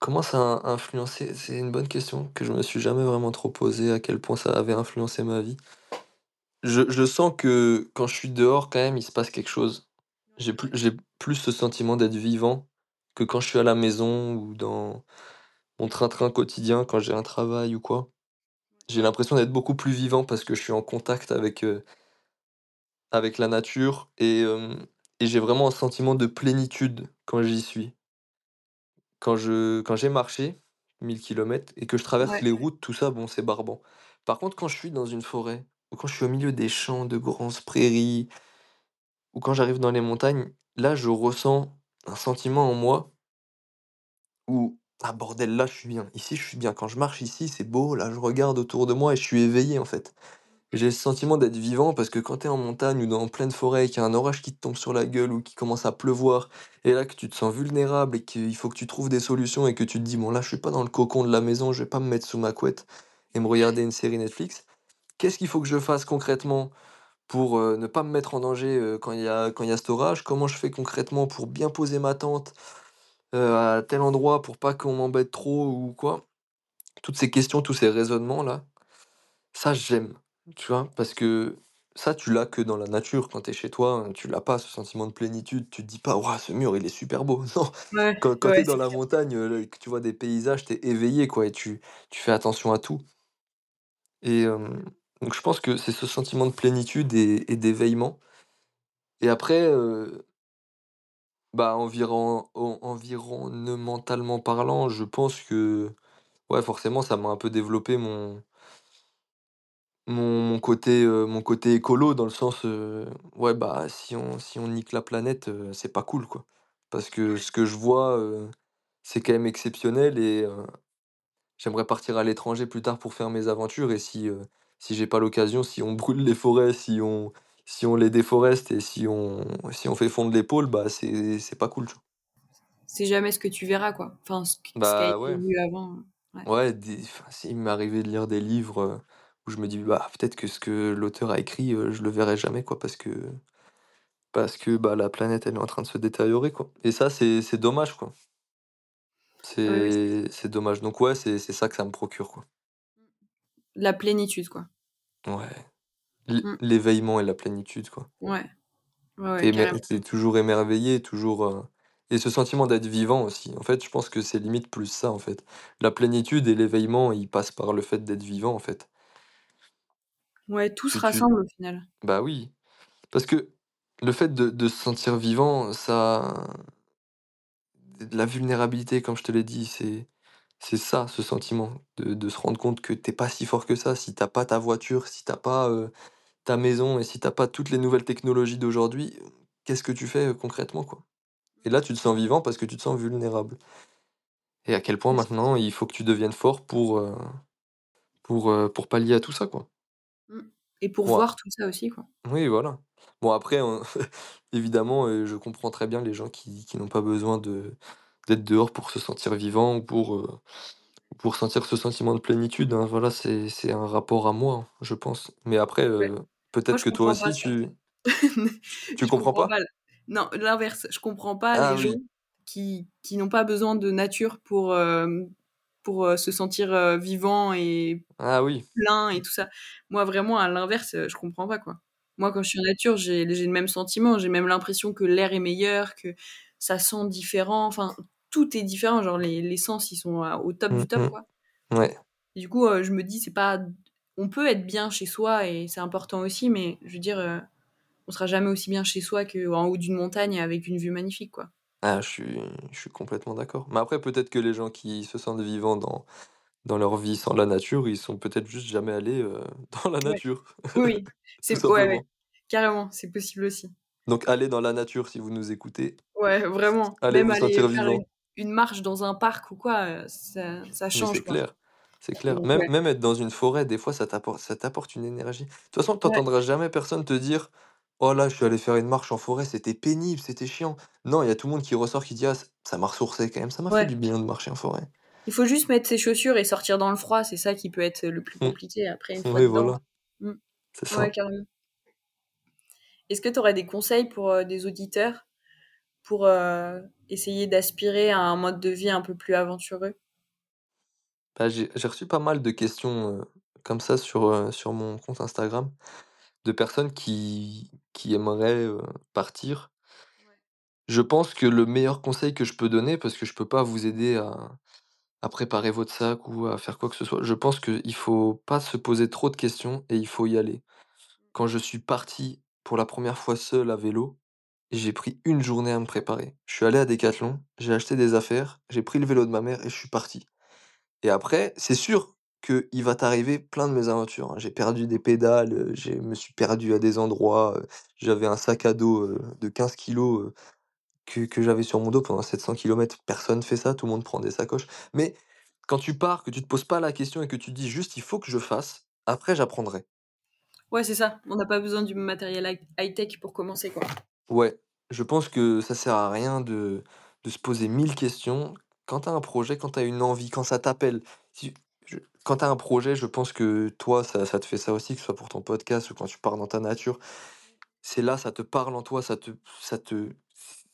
Comment ça a influencé? C'est une bonne question que je me suis jamais vraiment trop posée, à quel point ça avait influencé ma vie. Je je sens que quand je suis dehors, quand même, il se passe quelque chose. J'ai plus j'ai plus ce sentiment d'être vivant que quand je suis à la maison ou dans mon train-train quotidien, quand j'ai un travail ou quoi. J'ai l'impression d'être beaucoup plus vivant parce que je suis en contact avec, heu, avec la nature et et j'ai vraiment un sentiment de plénitude quand j'y suis. Quand je quand j'ai marché 1000 kilomètres et que je traverse Ouais, les routes, tout ça, bon, c'est barbant. Par contre, quand je suis dans une forêt ou quand je suis au milieu des champs de grandes prairies ou quand j'arrive dans les montagnes, là, je ressens un sentiment en moi où: «Ah bordel, là, je suis bien. Ici, je suis bien. Quand je marche ici, c'est beau. Là, je regarde autour de moi et je suis éveillé, en fait». J'ai le sentiment d'être vivant parce que quand tu es en montagne ou dans pleine forêt et qu'il y a un orage qui te tombe sur la gueule ou qu'il commence à pleuvoir et là que tu te sens vulnérable et qu'il faut que tu trouves des solutions et que tu te dis: «Bon là, je suis pas dans le cocon de la maison, je vais pas me mettre sous ma couette et me regarder une série Netflix. Qu'est-ce qu'il faut que je fasse concrètement pour, heu, ne pas me mettre en danger, heu, quand il y a y a cet orage? Comment je fais concrètement pour bien poser ma tente, heu, à tel endroit pour pas qu'on m'embête trop ou quoi?» Toutes ces questions, tous ces raisonnements-là, ça, j'aime, tu vois? Parce que ça, tu l'as que dans la nature. Quand tu es chez toi, hein, tu l'as pas ce sentiment de plénitude. Tu te dis pas: «Waouh, ce mur, il est super beau». Non, ouais, quand quand tu ouais, es dans c'est la clair. montagne, et que tu vois des paysages, tu es éveillé, quoi et tu tu fais attention à tout et donc je pense que c'est ce sentiment de plénitude et et d'éveillement et après, heu, bah, environ en environnementalement parlant, je pense que, forcément, ça m'a un peu développé mon Mon côté, heu, mon côté écolo dans le sens, heu, ouais, bah, si on si on nique la planète, heu, c'est pas cool, quoi. Parce que ce que je vois, c'est quand même exceptionnel et j'aimerais partir à l'étranger plus tard pour faire mes aventures et si, si j'ai pas l'occasion, si on brûle les forêts, si on si on les déforeste et si on si on fait fondre pôles, bah, c'est pas cool? C'est jamais ce que tu verras, quoi. Enfin, ce ce qui a Bah, été ouais. vu avant, ouais. Ouais, des s'il m'est arrivé de lire des livres, heu, où je me dis: «Bah, peut-être que ce que l'auteur a écrit, heu, je le verrai jamais, quoi», parce que parce que, bah, la planète, elle est en train de se détériorer, quoi et ça, c'est dommage, quoi. C'est c'est dommage donc ouais, c'est ça que ça me procure, quoi. La plénitude, quoi. Ouais. L'éveillement et la plénitude, quoi. Ouais. Ouais, émer toujours émerveillé, toujours, heu et ce sentiment d'être vivant aussi. En fait, je pense que c'est limite plus ça, en fait. La plénitude et l'éveillement, ils passent par le fait d'être vivant, en fait. Ouais, tout se tu rassemble au final. bah, oui, parce que le fait de de se sentir vivant, ça de la vulnérabilité, comme je te l'ai dit, c'est c'est ça, ce sentiment de de se rendre compte que tu es pas si fort que ça. Si tu as pas ta voiture, si tu as pas, ta maison et si tu as pas toutes les nouvelles technologies d'aujourd'hui, qu'est-ce que tu fais, concrètement, quoi? Et là, tu te sens vivant parce que tu te sens vulnérable. Et à quel point maintenant il faut que tu deviennes fort pour, pour, pour pallier à tout ça, quoi. Mmh et pour voir tout ça aussi, quoi. oui, voilà. Bon après, hein, évidemment, je comprends très bien les gens qui qui n'ont pas besoin de d'être dehors pour se sentir vivant ou pour, heu, pour sentir ce sentiment de plénitude, hein. Voilà, c'est c'est un rapport à moi, je pense. Mais après, Ouais. Moi, peut-être je que toi comprends pas aussi ça. tu tu Je comprends comprends pas? pas l non, l'inverse, je comprends pas Ah les gens oui, qui qui n'ont pas besoin de nature pour, pour, se sentir, vivant et ah oui. plein et tout ça. Moi, vraiment, à l'inverse, je comprends pas, quoi. Moi, quand je suis en nature, j'ai j'ai le même sentiment, j'ai même l'impression que l'air est meilleur, que ça sent différent, enfin, tout est différent, genre les les sens, ils sont, heu, au top Mmh du top, quoi. Ouais. Et du coup, heu, je me dis: «C'est pas on peut être bien chez soi et c'est important aussi, mais je veux dire, heu, on sera jamais aussi bien chez soi qu'en haut d'une montagne avec une vue magnifique, quoi». Ah, je suis je suis complètement d'accord. Mais après, peut-être que les gens qui se sentent vivants dans dans leur vie sans la nature, ils sont peut-être juste jamais allés, dans la nature, Oui, C'est ouais, ouais, carrément, c'est possible aussi. Donc allez dans la nature si vous nous écoutez, Ouais, vraiment. allez Même vous aller sentir vivant. Une marche dans un parc ou quoi, heu, ça ça change, c'est clair, c'est clair. Même ouais. même être dans une forêt, des fois, ça t'apporte une énergie. De toute façon, tu Ouais, entendras jamais personne te dire: «Oh là, je suis allé faire une marche en forêt, c'était pénible, c'était chiant». Non, il y a tout le monde qui ressort qui dit: «Ah, ça m'a ressourcé quand même, ça m'a fait du bien de marcher en forêt». Il faut juste mettre ses chaussures et sortir dans le froid, c'est ça qui peut être le plus Mmh. compliqué après une fois Oui, voilà, Mmh. c'est ça. Est-ce que tu aurais des conseils pour, heu, des auditeurs? Pour, heu, essayer d'aspirer à un mode de vie un peu plus aventureux? Bah, j'ai reçu pas mal de questions, heu, comme ça sur, heu, sur mon compte Instagram, de personnes qui qui aimeraient, partir. Ouais. Je pense que le meilleur conseil que je peux donner, parce que je peux pas vous aider à à préparer votre sac ou à faire quoi que ce soit, je pense qu'il faut pas se poser trop de questions et il faut y aller. Quand je suis parti pour la première fois seul à vélo, j'ai pris une journée à me préparer. Je suis allé à Decathlon, j'ai acheté des affaires, j'ai pris le vélo de ma mère et je suis parti. Et après, c'est sûr qu'il va t'arriver plein de mésaventures, hein. J'ai perdu des pédales, heu, j'ai me suis perdu à des endroits, heu, j'avais un sac à dos, heu, de 15 kilogrammes, heu, que que j'avais sur mon dos pendant 700 kilomètres. Personne fait ça, tout le monde prend des sacoches. Mais quand tu pars, que tu te poses pas la question et que tu te dis juste: «Il faut que je fasse, après j'apprendrai». Ouais, c'est ça. On n'a pas besoin du matériel high high-tech pour commencer, quoi. Ouais, je pense que ça sert à rien de de se poser 1000 questions. Quand tu as un projet, quand tu as une envie, quand ça t'appelle, quand tu as un projet, je pense que toi, ça ça te fait ça aussi, que ce soit pour ton podcast ou quand tu pars dans ta nature. C'est là, ça te parle en toi, ça te ça te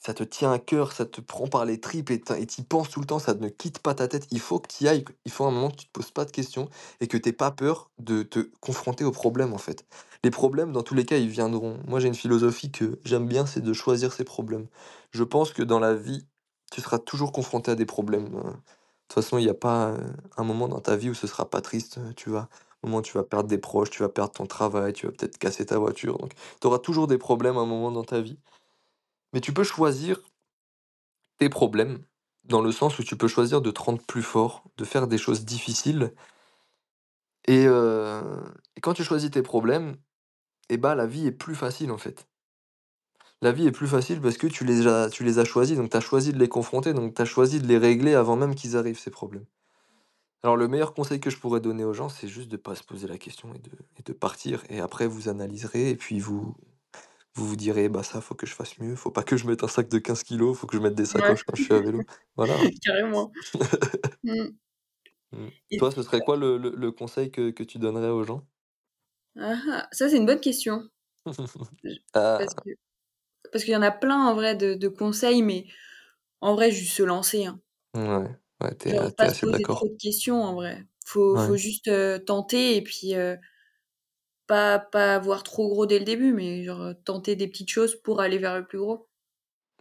ça te tient à cœur, ça te prend par les tripes et tu et tu penses tout le temps, ça ne quitte pas ta tête. Il faut que tu y ailles, il faut un moment que tu te poses pas de questions et que tu pas peur de te confronter aux problèmes, en fait. Les problèmes, dans tous les cas, ils viendront. Moi, j'ai une philosophie que j'aime bien, c'est de choisir ses problèmes. Je pense que dans la vie, tu seras toujours confronté à des problèmes, heu. De toute façon, il y a pas, heu, un moment dans ta vie où ce sera pas triste, heu, tu? Un moment où tu vas perdre des proches, tu vas perdre ton travail, tu vas peut-être casser ta voiture, donc tu auras toujours des problèmes à un moment dans ta vie. Mais tu peux choisir tes problèmes, dans le sens où tu peux choisir de te rendre plus fort, de faire des choses difficiles et et quand tu choisis tes problèmes et bah, la vie est plus facile, en fait. La vie est plus facile parce que tu les as tu les as choisis, donc tu as choisi de les confronter, donc tu as choisi de les régler avant même qu'ils arrivent, ces problèmes Alors le meilleur conseil que je pourrais donner aux gens, c'est juste de pas se poser la question et de et de partir et après vous analyserez et puis vous vous vous direz: «Bah, ça, faut que je fasse mieux, faut pas que je mette un sac de 15 kilogrammes, faut que je mette des Ouais, sacoches quand je suis à vélo». Voilà, carrément. Mmh. Mmh. Toi, ce serait quoi le le le conseil que que tu donnerais aux gens? Ah ah, ça c'est une bonne question. Parce Ah, parce qu'il y en a plein en vrai de de conseils, mais en vrai juste se lancer, hein. ouais, ouais, tu Genre es tu pas es se assez poser trop d'accord. de questions en vrai. Faut faut juste, heu, tenter et puis, heu, pas pas avoir trop gros dès le début, mais genre, heu, tenter des petites choses pour aller vers le plus gros.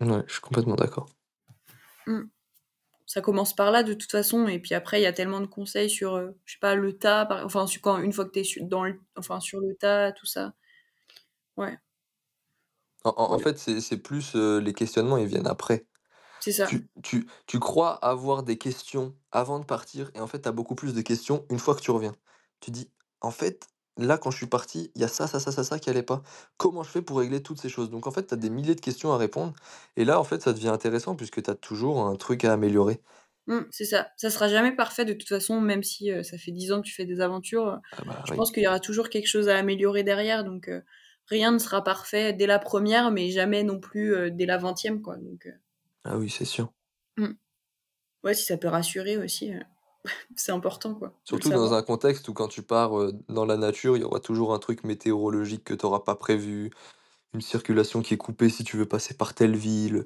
ouais, je suis complètement d'accord. Mmh. Ça commence par là de toute façon et puis après il y a tellement de conseils sur, heu, je sais pas, le tas par enfin quand une fois que tu es dans le enfin sur le tas, tout ça. Ouais, En en en ouais, fait, c'est c'est plus, heu, les questionnements, ils viennent après. c'est ça. Tu tu tu crois avoir des questions avant de partir et en fait, tu as beaucoup plus de questions une fois que tu reviens. Tu dis: «En fait, là, quand je suis parti, il y a ça, ça, ça, ça, ça qui allait pas. Comment je fais pour régler toutes ces choses?» donc en fait, tu as des milliers de questions à répondre et là, en fait, ça devient intéressant puisque tu as toujours un truc à améliorer. Mmh, c'est ça. Ça sera jamais parfait de toute façon, même si, ça fait 10 ans que tu fais des aventures, Ah bah, je oui. pense qu'il y aura toujours quelque chose à améliorer derrière donc rien ne sera parfait dès la première, mais jamais non plus, dès la vingtième quoi donc Ah oui, c'est sûr. mmh. Ouais, si ça peut rassurer aussi, c'est important quoi, Surtout dans un contexte où quand tu pars, heu, dans la nature, il y aura toujours un truc météorologique que tu auras pas prévu, une circulation qui est coupée si tu veux passer par telle ville.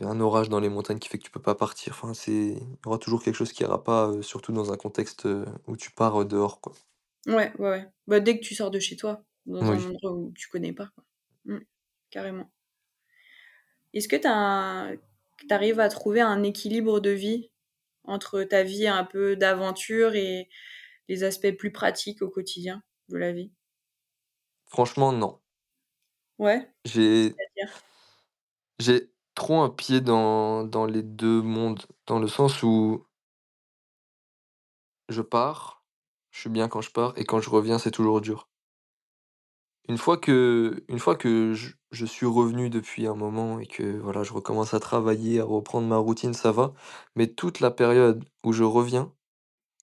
A un orage dans les montagnes qui fait que tu peux pas partir. Enfin, c'est il y aura toujours quelque chose qui ira pas, heu, surtout dans un contexte, où tu pars, dehors, quoi. Ouais, ouais, ouais. Bah, dès que tu sors de chez toi, dans un endroit où tu connais pas quoi. Mmh, carrément. Est-ce que tu tu arrives à trouver un équilibre de vie entre ta vie un peu d'aventure et les aspects plus pratiques au quotidien de la vie? Franchement, non. Ouais, J'ai j'ai trop un pied dans dans les 2 mondes, dans le sens où je pars, je suis bien quand je pars et quand je reviens, c'est toujours dur. Une fois que une fois que je je suis revenu depuis un moment et que, voilà, je recommence à travailler, à reprendre ma routine, ça va, mais toute la période où je reviens,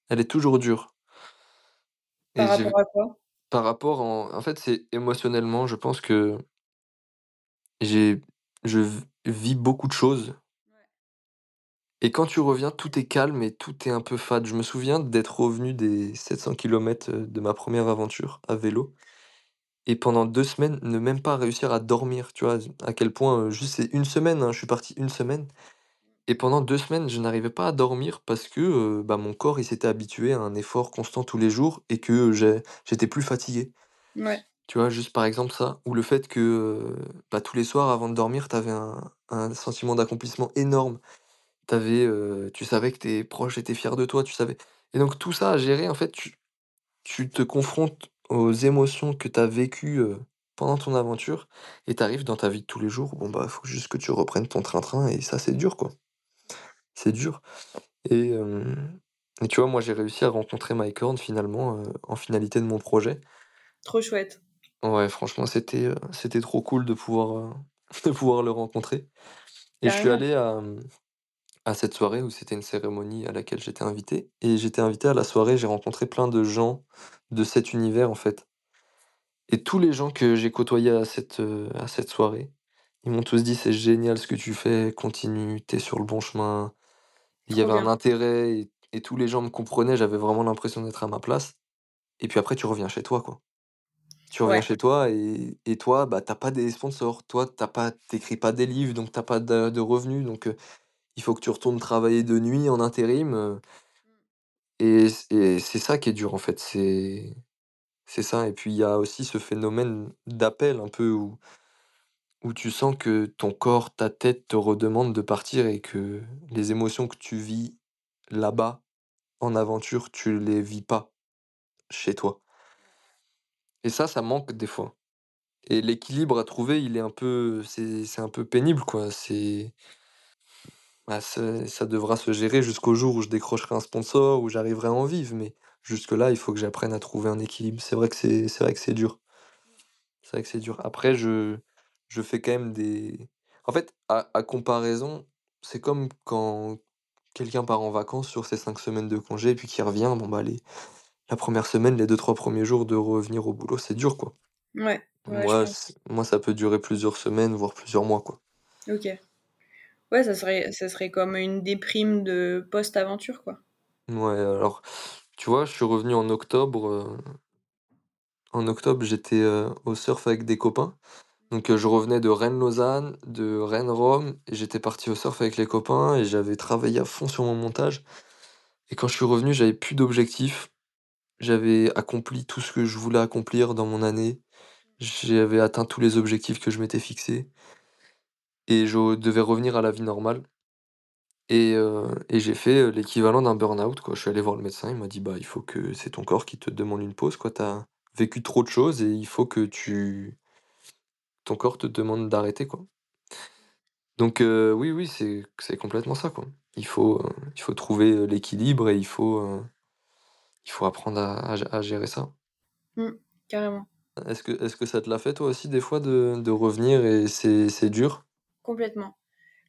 elle est toujours dure et Par j'ai rapport à quoi? Par rapport en en fait, c'est émotionnellement, je pense que j'ai je v vis beaucoup de choses Ouais. et quand tu reviens, tout est calme et tout est un peu fade. Je me souviens d'être revenu des 700 kilomètres, heu, de ma première aventure à vélo et pendant 2 semaines, ne même pas réussir à dormir, tu vois? À quel point, heu, juste c'est une semaine, hein, je suis parti une semaine et pendant 2 semaines, je n'arrivais pas à dormir parce que, heu, bah, mon corps, il s'était habitué à un effort constant tous les jours et que j'ai j'étais plus fatigué. Ouais, Tu vois, juste par exemple ça, ou le fait que, bah, tous les soirs avant de dormir, tu avais un un sentiment d'accomplissement énorme. Tu avais, tu savais que tes proches étaient fiers de toi, tu savais et donc tout ça à gérer, en fait, tu tu te confrontes aux émotions que tu as vécues, heu, pendant ton aventure et tu arrives dans ta vie de tous les jours, bon, bah, faut juste que tu reprennes ton train-train et ça, c'est dur, quoi. C'est dur et hem et tu vois, moi, j'ai réussi à rencontrer Mike Horn finalement, heu, en finalité de mon projet trop chouette. Ouais, franchement, c'était, heu, c'était trop cool de pouvoir, heu, de pouvoir le rencontrer et je suis Carrément. allé à, mmh, à cette soirée où c'était une cérémonie à laquelle j'étais invité. Et j'étais invité à la soirée, j'ai rencontré plein de gens de cet univers, en fait. Et tous les gens que j'ai côtoyés à cette, heu, à cette soirée, ils m'ont tous dit: «C'est génial ce que tu fais, continue, tu es sur le bon chemin». Il y avait un intérêt et et tous les gens me comprenaient, j'avais vraiment l'impression d'être à ma place. Et puis après tu reviens chez toi, quoi. Tu reviens Ouais, chez toi et et toi, bah, tu as pas des sponsors, toi, tu as pas tu écris pas des livres, donc tu as pas de de revenus, donc heu, il faut que tu retournes travailler de nuit en intérim, heu et c'est ça qui est dur, en fait, c'est ça et puis il y a aussi ce phénomène d'appel un peu où où tu sens que ton corps, ta tête te redemandent de partir et que les émotions que tu vis là-bas, en aventure, tu les vis pas chez toi et ça, ça manque des fois. Et l'équilibre à trouver, il est un peu c'est c'est un peu pénible, quoi. C'est bah, ça devra se gérer jusqu'au jour où je décrocherai un sponsor, où j'arriverai à en vivre, mais jusque-là, il faut que j'apprenne à trouver un équilibre. C'est vrai que c'est c'est vrai que c'est dur. C'est vrai que c'est dur. Après, je je fais quand même des en fait, à à comparaison, c'est comme quand quelqu'un part en vacances sur ses 5 semaines de congé et puis qui revient, bon, bah, les la première semaine, les 2-3 premiers jours de revenir au boulot, c'est dur, quoi. Ouais, ouais, je Moi, moi, ça peut durer plusieurs semaines, voire plusieurs mois, quoi. OK. Ouais, ça serait comme une déprime de post-aventure, quoi. Ouais, alors, tu vois, je suis revenu en octobre, heu en octobre, j'étais, heu, au surf avec des copains. Donc, heu, je revenais de Rennes-Lausanne, de Rennes-Rome et j'étais parti au surf avec les copains et j'avais travaillé à fond sur mon montage et quand je suis revenu, j'avais plus d'objectifs. J'avais accompli tout ce que je voulais accomplir dans mon année. J'avais atteint tous les objectifs que je m'étais fixés et je devais revenir à la vie normale et heu et j'ai fait, heu, l'équivalent d'un burn-out, quoi. Je suis allé voir le médecin, il m'a dit: «Bah, il faut que c'est ton corps qui te demande une pause. Tu as vécu trop de choses et il faut que tu ton corps te demande d'arrêter, quoi». Donc, heu, oui, oui, c'est c'est complètement ça, quoi. Il faut, il faut trouver, l'équilibre et il faut, il faut apprendre à à gérer ça. Mmh, carrément. Est-ce que est-ce que ça te l'a fait toi aussi des fois de de revenir et c'est c'est dur? Complètement.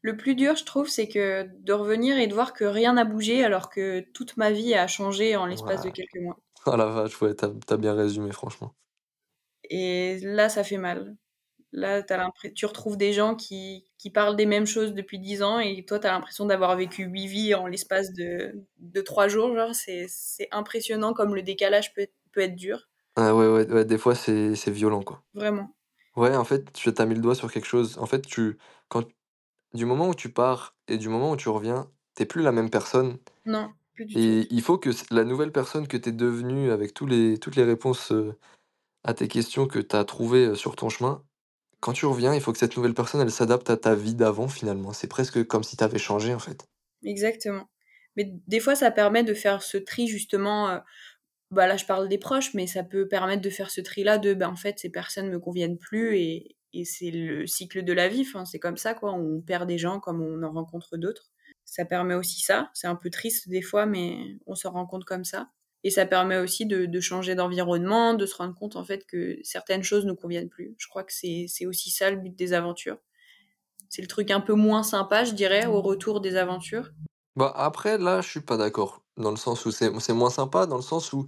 Le plus dur, je trouve, c'est que de revenir et de voir que rien n'a bougé alors que toute ma vie a changé en l'espace de quelques mois. Oh la vache, ouais, tu as bien résumé franchement. Et là, ça fait mal. Là, tu as tu retrouves des gens qui qui parlent des mêmes choses depuis 10 ans et toi, tu as l'impression d'avoir vécu 8 vies en l'espace de de 3 jours, genre, c'est impressionnant comme le décalage peut être peut être dur. Ah ouais, ouais, ouais, des fois c'est c'est violent, quoi. Vraiment. Ouais, en fait, tu as mis le doigt sur quelque chose. En fait, tu quand du moment où tu pars et du moment où tu reviens, tu es plus la même personne Non, plus du tout. et il faut que c la nouvelle personne que tu es devenue avec tous les toutes les réponses, à tes questions que tu as trouvées, sur ton chemin, quand tu reviens, il faut que cette nouvelle personne, elle s'adapte à ta vie d'avant finalement. C'est presque comme si tu avais changé, en fait. Exactement. Mais des fois, ça permet de faire ce tri justement, bah, là, je parle des proches, mais ça peut permettre de faire ce tri-là de, bah, en fait, ces personnes me conviennent plus et et c'est le cycle de la vie, enfin, c'est comme ça, quoi. On perd des gens comme on en rencontre d'autres. Ça permet aussi ça. C'est un peu triste des fois, mais on s'en rend compte comme ça et ça permet aussi de de changer d'environnement, de se rendre compte, en fait, que certaines choses nous conviennent plus. Je crois que c'est c'est aussi ça le but des aventures. C'est le truc un peu moins sympa, je dirais, au retour des aventures. Bah, après, là, je suis pas d'accord. Dans le sens où c'est c'est moins sympa, dans le sens où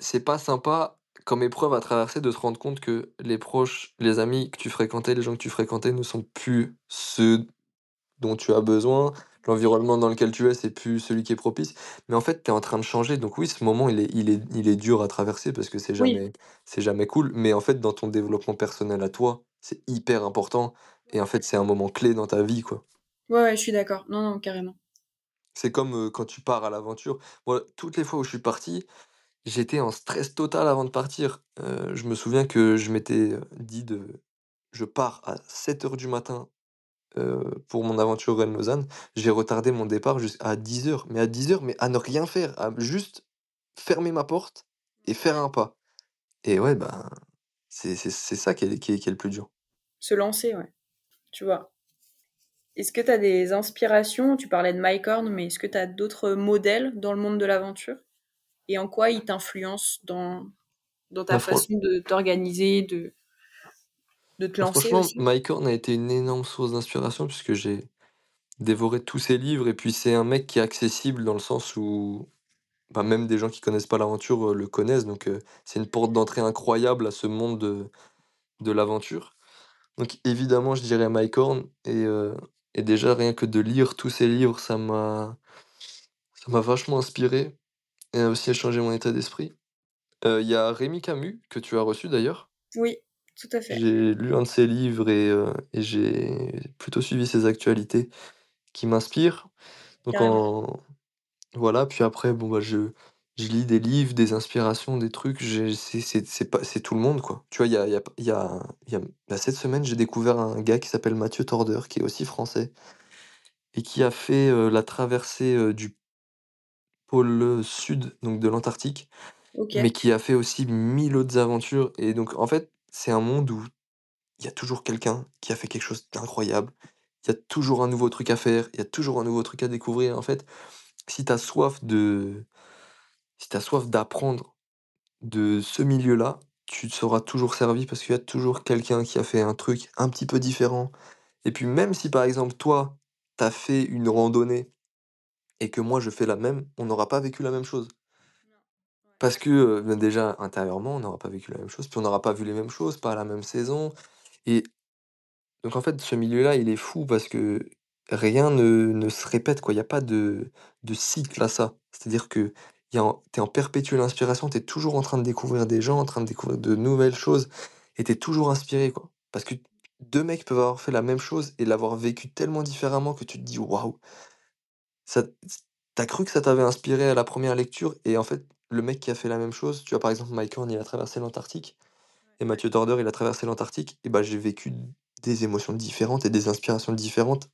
c'est pas sympa comme épreuve à traverser de te rendre compte que les proches, les amis que tu fréquentais, les gens que tu fréquentais ne sont plus ceux dont tu as besoin. L'environnement dans lequel tu es, c'est plus celui qui est propice. Mais en fait, tu es en train de changer. Donc oui, ce moment, il est, il est, il est dur à traverser parce que c'est Oui. jamais, c'est jamais cool. Mais en fait, dans ton développement personnel à toi, c'est hyper important. Et en fait, c'est un moment clé dans ta vie, quoi. Ouais, ouais, je suis d'accord. Non, non, carrément. C'est comme, quand tu pars à l'aventure. Moi, toutes les fois où je suis parti, j'étais en stress total avant de partir. Je me souviens que je m'étais, dit de je pars à sept heures du matin, pour mon aventure Rennes-Lausanne. J'ai retardé mon départ jusqu'à dix heures. mais à dix heures, mais à ne rien faire, à juste fermer ma porte et faire un pas et ouais, ben, c'est c'est c'est ça qui est qui est qui est le plus dur. Se lancer, ouais. Tu vois? Est-ce que tu as des inspirations? Tu parlais de Mike Horn, mais est-ce que tu as d'autres modèles dans le monde de l'aventure? Et en quoi ils t'influencent dans dans ta Bah, façon de t'organiser, de de te bah, lancer franchement, Horn a été une énorme source d'inspiration puisque j'ai dévoré tous ses livres et puis c'est un mec qui est accessible dans le sens où Bah, même des gens qui connaissent pas l'aventure, heu, le connaissent donc heu, c'est une porte d'entrée incroyable à ce monde de de l'aventure. Donc évidemment, je dirais Mike Horn et heu et déjà rien que de lire tous ses livres, ça m'a ça m'a vachement inspiré et aussi à changer mon état d'esprit. Heu, il y a Rémi Camus, que tu as reçu d'ailleurs. Oui, tout à fait. J'ai lu un de ses livres et et j'ai plutôt suivi ses actualités qui m'inspirent. Donc Carrément. en Voilà, puis après, bon, bah, je je lis des livres, des inspirations, des trucs, j'ai c'est c'est c'est pas c'est tout le monde, quoi. Tu vois, il y a il y a il y a il y a bah, cette semaine, j'ai découvert un gars qui s'appelle Mathieu Torder, qui est aussi français et qui a fait, heu, la traversée, heu, du pôle, sud, donc de l'Antarctique, mais qui a fait aussi 1000 autres aventures et donc en fait, c'est un monde où il y a toujours quelqu'un qui a fait quelque chose d'incroyable. Il y a toujours un nouveau truc à faire, il y a toujours un nouveau truc à découvrir. En fait, si tu as soif de si tu soif d'apprendre de ce milieu-là, tu te seras toujours servi parce qu'il y a toujours quelqu'un qui a fait un truc un petit peu différent. Et puis même si par exemple toi, tu as fait une randonnée et que moi je fais la même, on n'aura pas vécu la même chose. Parce que, bah, déjà intérieurement, on n'aura pas vécu la même chose, puis on n'aura pas vu les mêmes choses, pas à la même saison et donc en fait, ce milieu-là, il est fou parce que rien ne ne se répète, quoi. Il y a pas de de cycle à ça. C'est-à-dire que y a en tu perpétuelle inspiration, tu es toujours en train de découvrir des gens, en train de découvrir de nouvelles choses et tu es toujours inspiré, quoi. Parce que 2 mecs peuvent avoir fait la même chose et l'avoir vécu tellement différemment que tu te dis: «Waouh!» tu cru que ça t'avait inspiré à la première lecture et en fait, le mec qui a fait la même chose, tu vois, par exemple, Mike Horn, il a traversé l'Antarctique et Mathieu Torder, il a traversé l'Antarctique et bah, j'ai vécu des émotions différentes et des inspirations différentes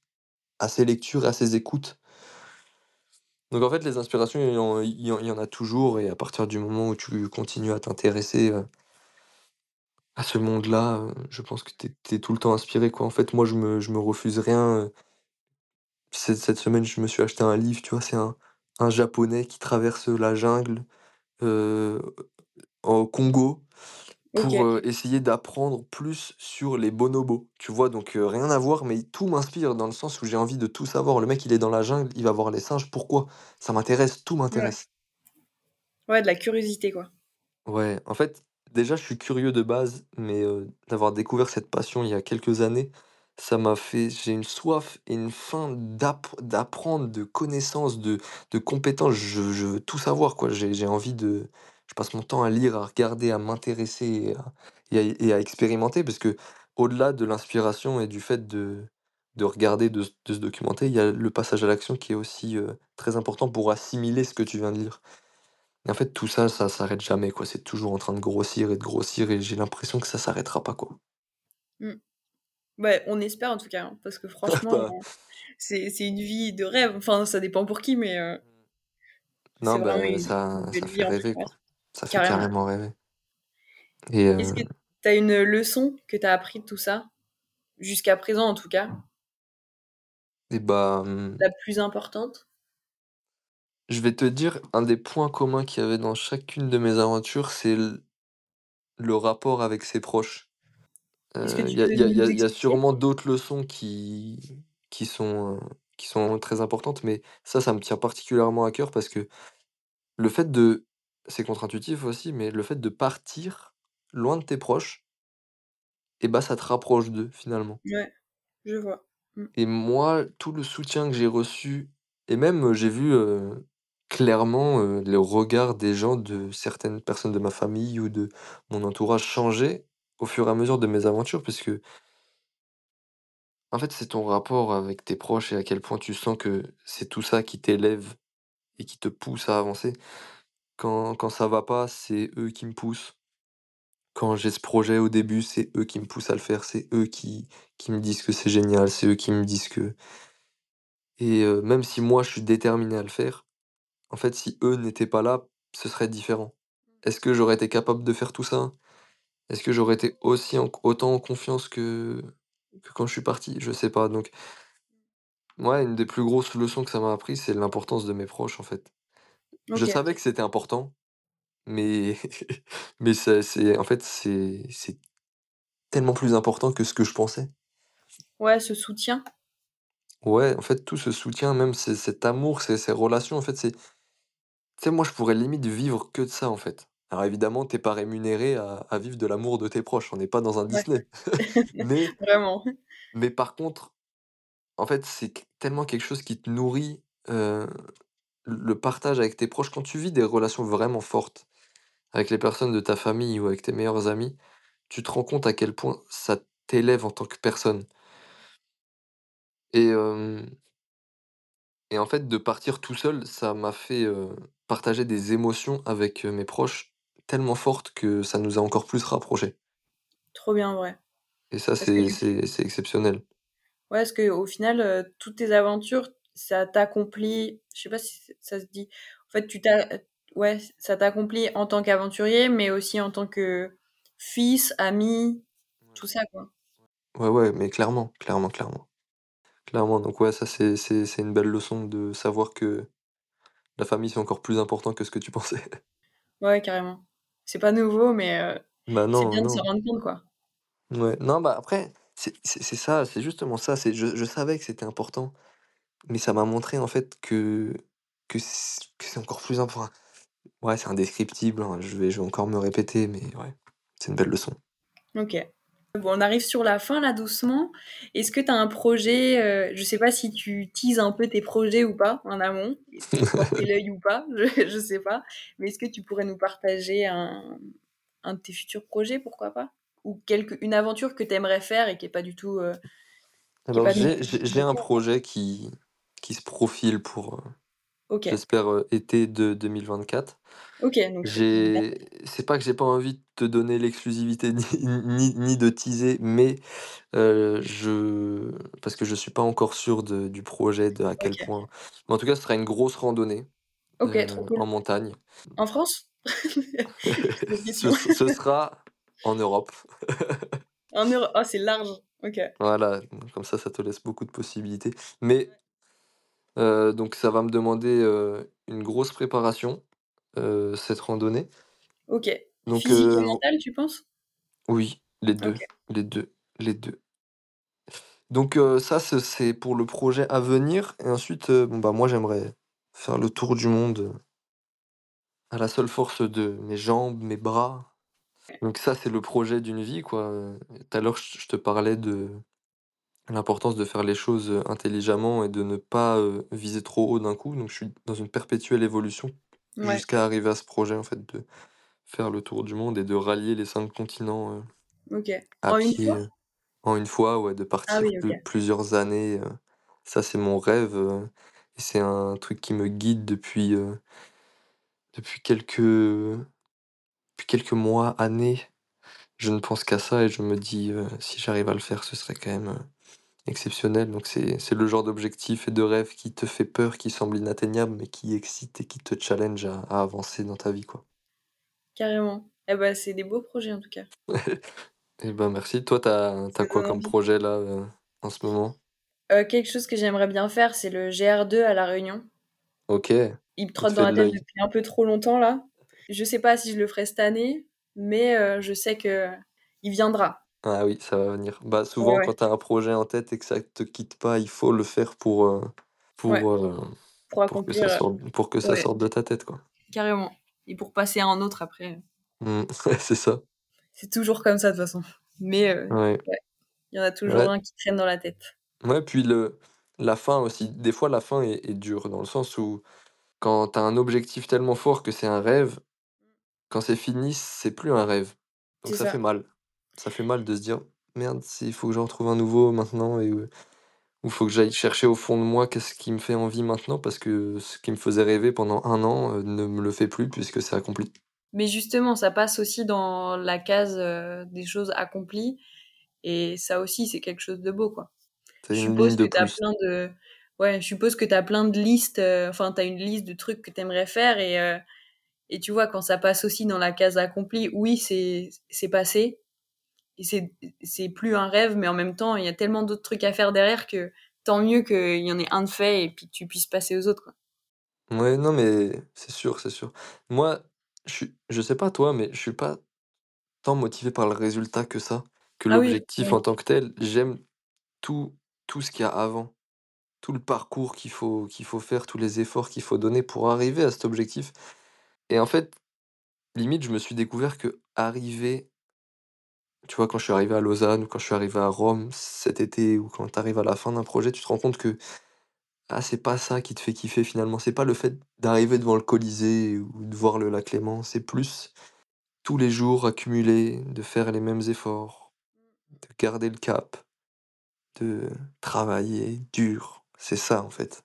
à ces lectures et à ces écoutes. Donc en fait, les inspirations, il y en il y en a toujours et à partir du moment où tu continues à t'intéresser, heu à ce monde-là, heu, je pense que tu es tout le temps inspiré, quoi. En fait, moi, je me me refuse rien, heu. Cette semaine, je me suis acheté un livre, tu vois? C'est un Japonais qui traverse, la jungle, au Congo pour, OK. essayer d'apprendre plus sur les bonobos, tu vois? Donc, rien à voir, mais tout m'inspire dans le sens où j'ai envie de tout savoir. Le mec, il est dans la jungle, il va voir les singes, pourquoi? Ça m'intéresse, tout Ouais. m'intéresse. Ouais, de la curiosité, quoi. Ouais, en fait, déjà, je suis curieux de base, mais d'avoir découvert cette passion il y a quelques années, ça m'a fait j'ai une soif et une faim d'app d'apprendre, de connaissances, de de compétences. Je je veux tout savoir, quoi. J'ai j'ai envie de je passe mon temps à lire, à regarder, à m'intéresser et à et à et à expérimenter parce que au delà de l'inspiration et du fait de de regarder, de se de se documenter, il y a le passage à l'action qui est aussi, très important pour assimiler ce que tu viens de lire. Et en fait, tout ça, ça s'arrête jamais, quoi. C'est toujours en train de grossir et de grossir et j'ai l'impression que ça s'arrêtera pas, quoi. Mmh. Ouais, on espère en tout cas, hein, parce que franchement, Bah, heu, c'est c'est une vie de rêve. Enfin, ça dépend pour qui, mais heu, non, bah, une ça ça fait rêver, quoi. Ça fait carrément. carrément rêver Est-ce que heu tu as une leçon que tu as appris de tout ça? Jusqu'à présent en tout cas, et bah, mmh, la plus importante? je vais te dire, un des points communs qu'il y avait dans chacune de mes aventures, c'est le rapport avec ses proches. Que Heu, il y y a y sûrement d'autres leçons qui qui sont, heu, qui sont très importantes, mais ça, ça me tient particulièrement à cœur parce que Le fait de c'est contre-intuitif aussi, mais le fait de partir loin de tes proches et bah, ça te rapproche d'eux, finalement. Ouais, je vois. Mmh. Et moi, tout le soutien que j'ai reçu et même, j'ai vu, clairement, heu, le regard des gens, de certaines personnes de ma famille ou de mon entourage changer au fur et à mesure de mes aventures, parce que en fait, c'est ton rapport avec tes proches et à quel point tu sens que c'est tout ça qui t'élève et qui te pousse à avancer. Quand quand ça va pas, c'est eux qui me poussent. Quand j'ai ce projet au début, c'est eux qui me poussent à le faire, c'est eux qui qui me disent que c'est génial, c'est eux qui me disent que et même si moi je suis déterminé à le faire, en fait, si eux n'étaient pas là, ce serait différent. Est-ce que j'aurais été capable de faire tout ça? Est-ce que j'aurais été aussi en autant en confiance que que quand je suis parti? Je sais pas, donc ouais, une des plus grosses leçons que ça m'a appris, c'est l'importance de mes proches, en fait. Je savais que c'était important, mais mais c'est c'est en fait, c'est c'est tellement plus important que ce que je pensais. Ouais, ce soutien. Ouais, en fait, tout ce soutien, même c'est cet amour, ces ces relations, en fait, c'est tu sais, moi, je pourrais limite vivre que de ça, en fait. Alors évidemment, t'es pas rémunéré à à vivre de l'amour de tes proches, on n'est pas dans un Ouais, Disney. Mais vraiment. mais par contre, en fait, c'est tellement quelque chose qui te nourrit, heu, le partage avec tes proches. Quand tu vis des relations vraiment fortes avec les personnes de ta famille ou avec tes meilleurs amis, tu te rends compte à quel point ça t'élève en tant que personne et Et en fait, de partir tout seul, ça m'a fait, partager des émotions avec, mes proches tellement fortes que ça nous a encore plus rapprochés Trop bien, ouais. et ça, que c'est c'est exceptionnel. ouais, parce qu'au final, toutes tes aventures, ça t'accomplit je sais pas si ça se dit? En fait, tu t'as ouais, ça t'accomplit en tant qu'aventurier, mais aussi en tant que fils, ami, Ouais. tout ça, quoi. Ouais, ouais, mais clairement, clairement, clairement. Clairement, donc ouais, ça, c'est c'est c'est une belle leçon de savoir que la famille, c'est encore plus important que ce que tu pensais. Ouais, carrément. C'est pas nouveau, mais heu, Bah, c'est non, bien de non. rendre compte, quoi. Ouais, non, bah, après, c'est c'est c'est ça, c'est justement ça, c'est je je savais que c'était important, mais ça m'a montré, en fait, que que c'est encore plus important. ouais, c'est indescriptible, hein, je vais je vais encore me répéter, mais ouais, c'est une belle leçon. OK. Bon, on arrive sur la fin là doucement. Est-ce que tu as un projet, heu, je sais pas si tu teases un peu tes projets ou pas en amont? Faut porter l'œil ou pas? Je je sais pas. Mais est-ce que tu pourrais nous partager un un de tes futurs projets, pourquoi pas? Ou quelque une aventure que tu aimerais faire et qui est pas du tout, heu, qui est Alors j'ai plus j'ai j'ai un projet qui qui se profile pour, OK. j'espère, heu, été de 2024. OK, donc c'est pas que j'ai pas envie de te donner l'exclusivité ni ni ni de teaser, mais heu, je parce que je suis pas encore sûr de du projet, de à quel point mais en tout cas, ce sera une grosse randonnée, en montagne. En France? Ce ce sera en Europe. En Euro oh, c'est large. OK. Voilà, comme ça, ça te laisse beaucoup de possibilités. Mais. Heu, donc ça va me demander, heu, une grosse préparation, heu, cette randonnée. OK. Donc Physique et heu, vo mental, tu penses? oui, les 2, OK. les 2, les 2. Donc heu, ça, ce c'est pour le projet à venir et ensuite, heu, bon, bah, moi, j'aimerais faire le tour du monde, heu, à la seule force de mes jambes, mes bras. Donc ça, c'est le projet d'une vie, quoi, heu, tout à l'heure, je je te parlais de l'importance de faire les choses, heu, intelligemment et de ne pas, heu, viser trop haut d'un coup. Donc je suis dans une perpétuelle évolution Ouais, jusqu'à arriver à ce projet, en fait, de faire le tour du monde et de rallier les 5 continents, OK. à En une pied, fois? heu, en une fois, ouais, de Ah partir oui, OK. plu plusieurs années, ça, c'est mon rêve, et c'est un truc qui me guide depuis, depuis quelques depuis quelques mois, années. Je ne pense qu'à ça et je me dis, «Si j'arrive à le faire, ce serait quand même, exceptionnel». Donc c'est le genre d'objectif et de rêve qui te fait peur, qui semble inatteignable, mais qui excite et qui te challenge à à avancer dans ta vie, quoi. Carrément. Eh bah, c'est des beaux projets en tout cas. Et ben, merci. Toi, t'as t'as quoi comme envie. projet là, heu, en ce moment? Heu, quelque chose que j'aimerais bien faire, c'est le GR2 à La Réunion. OK, Il me il te trotte dans la tête depuis un peu trop longtemps là. Je sais pas si je le ferai cette année, mais heu, je sais qu'il viendra. Ah oui, ça va venir. Bah, souvent ouais. quand tu as un projet en tête et que ça te quitte pas, il faut le faire pour, heu, Ouais, pour, heu, pour pour que ça heu, sorte pour que ça ouais, sorte de ta tête, quoi. carrément et pour passer à un autre après. Mmh, ouais, c'est ça. C'est toujours comme ça de toute façon. Mais heu, Ouais, ouais, il y en a toujours ouais, un qui traîne dans la tête. ouais, puis le la fin aussi, des fois la fin est est dure dans le sens où quand tu as un objectif tellement fort que c'est un rêve, quand c'est fini, c'est plus un rêve. Donc C'est ça fait ça. mal. Ça fait mal de se dire: «Merde, s'il faut que j'en trouve un nouveau maintenant et ou faut que j'aille chercher au fond de moi qu'est-ce qui me fait envie maintenant?» parce que ce qui me faisait rêver pendant un an, heu, ne me le fait plus puisque c'est accompli. Mais justement, ça passe aussi dans la case, heu, des choses accomplies et ça aussi, c'est quelque chose de beau, quoi. Je suppose de que tu as plein de ouais, je suppose que tu as plein de listes, heu, enfin, tu as une liste de trucs que tu aimerais faire et et tu vois, quand ça passe aussi dans la case accomplie, oui, c'est passé c'est c'est plus un rêve, mais en même temps, il y a tellement d'autres trucs à faire derrière que tant mieux qu'il y en ait un de fait et puis que tu puisses passer aux autres, quoi. Ouais, non, mais c'est sûr, c'est sûr. Moi, je suis je sais pas toi, mais je suis pas tant motivé par le résultat que ça, que Ah oui, l'objectif oui, en tant que tel. J'aime tout tout ce qu'il y a avant, tout le parcours qu'il faut qu'il faut faire, tous les efforts qu'il faut donner pour arriver à cet objectif et en fait, limite, je me suis découvert que arriver, tu vois, quand je suis arrivé à Lausanne ou quand je suis arrivé à Rome cet été ou quand tu arrives à la fin d'un projet, tu te rends compte que, ah, c'est pas ça qui te fait kiffer finalement. C'est pas le fait d'arriver devant le Colisée ou de voir le lac Léman, c'est plus tous les jours accumuler, de faire les mêmes efforts, de garder le cap, de travailler dur. C'est ça en fait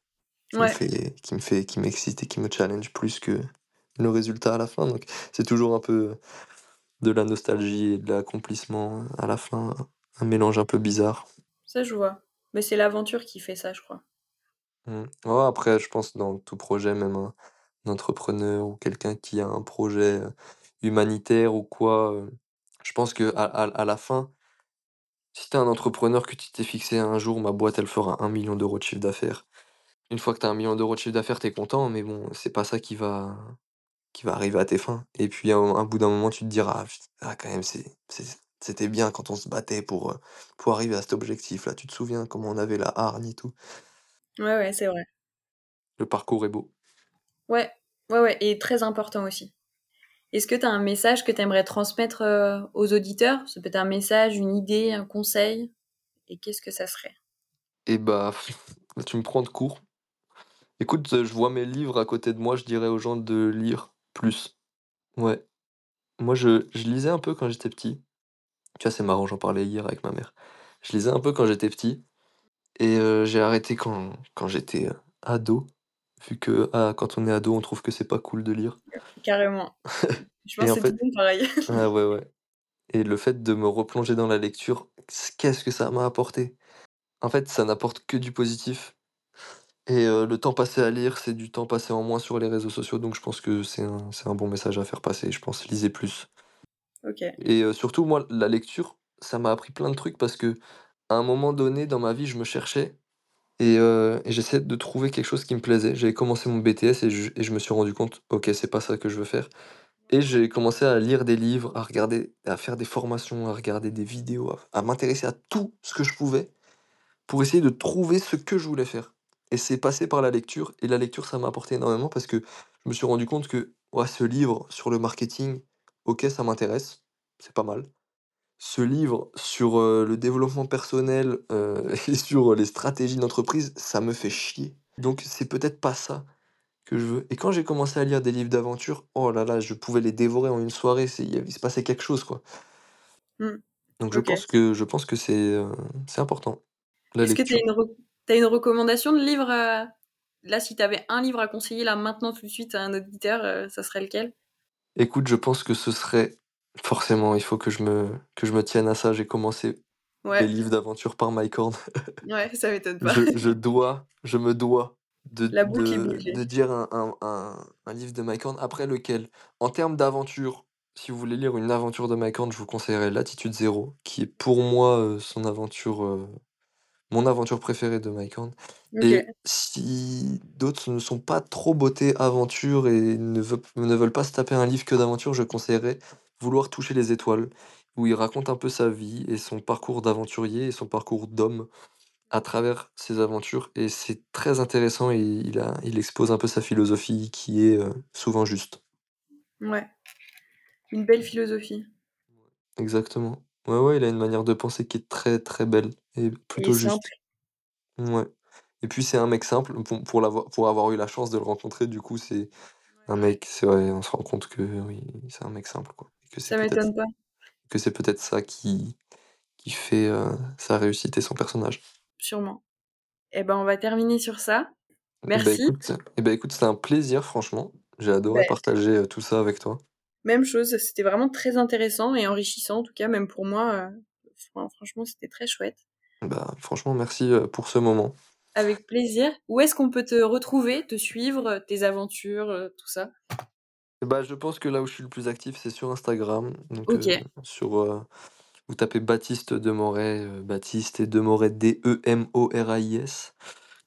qui me fait qui me fait qui m'excite et qui me challenge plus que le résultat à la fin. Donc c'est toujours un peu de la nostalgie et de l'accomplissement à la fin, un mélange un peu bizarre. ça je vois. Mais c'est l'aventure qui fait ça, je crois. Mmh. Ouais, après je pense dans tout projet, même un un entrepreneur ou quelqu'un qui a un projet, heu, humanitaire ou quoi, heu, je pense qu'à à à la fin Si tu un entrepreneur que tu t'es fixé un jour, ma boîte, elle fera un million d'euros de chiffre d'affaires. Une fois que tu as un million d'euros de chiffre d'affaires, tu es content, mais bon, c'est pas ça qui va qui va arriver à tes fins. Et puis à un un bout d'un moment, tu te diras: «Ah ah quand même, c'est c'était bien quand on se battait pour, heu, pour arriver à cet objectif-là. Tu te souviens comment on avait la hargne et tout?» Ouais, ouais, c'est vrai. Le parcours est beau. Ouais, ouais, ouais, et très important aussi. Est-ce que tu as un message que tu aimerais transmettre euh, aux auditeurs? Ça peut être un message, une idée, un conseil? Et qu'est-ce que ça serait? Et bah, tu me prends de court. Écoute, je vois mes livres à côté de moi, je dirais aux gens de lire plus. Ouais. Moi, je, je lisais un peu quand j'étais petit. Tu vois, c'est marrant, j'en parlais hier avec ma mère. Je lisais un peu quand j'étais petit. Et euh, j'ai arrêté quand, quand j'étais euh, ado. Vu que ah, quand on est ado, on trouve que c'est pas cool de lire. Carrément. Je pense Et que en c'est fait- tout le monde pareil. Ah ouais, ouais. Et le fait de me replonger dans la lecture, qu'est-ce que ça m'a apporté? En fait, ça n'apporte que du positif. Et euh, le temps passé à lire, c'est du temps passé en moins sur les réseaux sociaux. Donc je pense que c'est un, c'est un bon message à faire passer. Je pense lisez plus. ok. Et euh, surtout, moi, la lecture, ça m'a appris plein de trucs parce que à un moment donné dans ma vie, je me cherchais et, euh, et j'essayais de trouver quelque chose qui me plaisait. J'avais commencé mon BTS et je, et je me suis rendu compte, ok, c'est pas ça que je veux faire. Et j'ai commencé à lire des livres, à regarder, à faire des formations, à regarder des vidéos, à, à m'intéresser à tout ce que je pouvais pour essayer de trouver ce que je voulais faire. Et c'est passé par la lecture, et la lecture, ça m'a apporté énormément parce que je me suis rendu compte que ouais, ce livre sur le marketing, ok, ça m'intéresse, c'est pas mal. Ce livre sur euh, le développement personnel euh, et sur les stratégies d'entreprise, ça me fait chier. Donc c'est peut-être pas ça que je veux. Et quand j'ai commencé à lire des livres d'aventure, oh là là, je pouvais les dévorer en une soirée, c'est- il se passait quelque chose, quoi. Hmm. Donc je pense que je pense que c'est euh, c'est important. Est-ce que tu as une, t'as une recommandation de livre euh, Là, si tu avais un livre à conseiller là maintenant tout de suite à un auditeur, euh, ça serait lequel? Écoute, je pense que ce serait forcément, il faut que je me que je me tienne à ça. J'ai commencé les livres d'aventure par Mike Horn. ouais, ça m'étonne pas. Je, je dois, je me dois de, de, dire un, un, un, un livre de Mike Horn. Après lequel, en termes d'aventure, si vous voulez lire une aventure de Mike Horn, je vous conseillerais Latitude Zéro, qui est pour moi euh, son aventure, euh, mon aventure préférée de Mike Horn. Et si d'autres ne sont pas trop beauté aventure et ne, veulent- ne veulent pas se taper un livre que d'aventure, je conseillerais Vouloir toucher les étoiles, où il raconte un peu sa vie et son parcours d'aventurier et son parcours d'homme à travers ses aventures. Et c'est très intéressant et il, a, il expose un peu sa philosophie qui est euh, souvent juste. Ouais. Une belle philosophie. Exactement. Ouais, ouais, il a une manière de penser qui est très très belle et plutôt juste. simple. Ouais. Et puis c'est un mec simple, pour, pour, l'avoir, pour avoir eu la chance de le rencontrer, du coup, c'est un mec, c'est vrai, on se rend compte que oui, c'est un mec simple, quoi. Et que c'est Ça peut-être m'étonne pas, que c'est peut-être ça qui, qui fait euh, sa réussite et son personnage. sûrement. Eh ben, on va terminer sur ça. Eh ben, Merci. écoute, eh ben, écoute, c'était un plaisir, franchement. J'ai adoré Ben, partager euh, tout ça avec toi. même chose, c'était vraiment très intéressant et enrichissant, en tout cas, même pour moi. euh, fran- franchement, c'était très chouette. Bah, franchement, merci euh, pour ce moment. Avec plaisir. Où est-ce qu'on peut te retrouver, te suivre, euh, tes aventures, euh, tout ça? Bah, je pense que là où je suis le plus actif, c'est sur Instagram. Donc, Ok. euh, sur, euh, vous tapez Baptiste Demoray, euh, Baptiste et Demoray, D-E-M-O-R-A-I-S,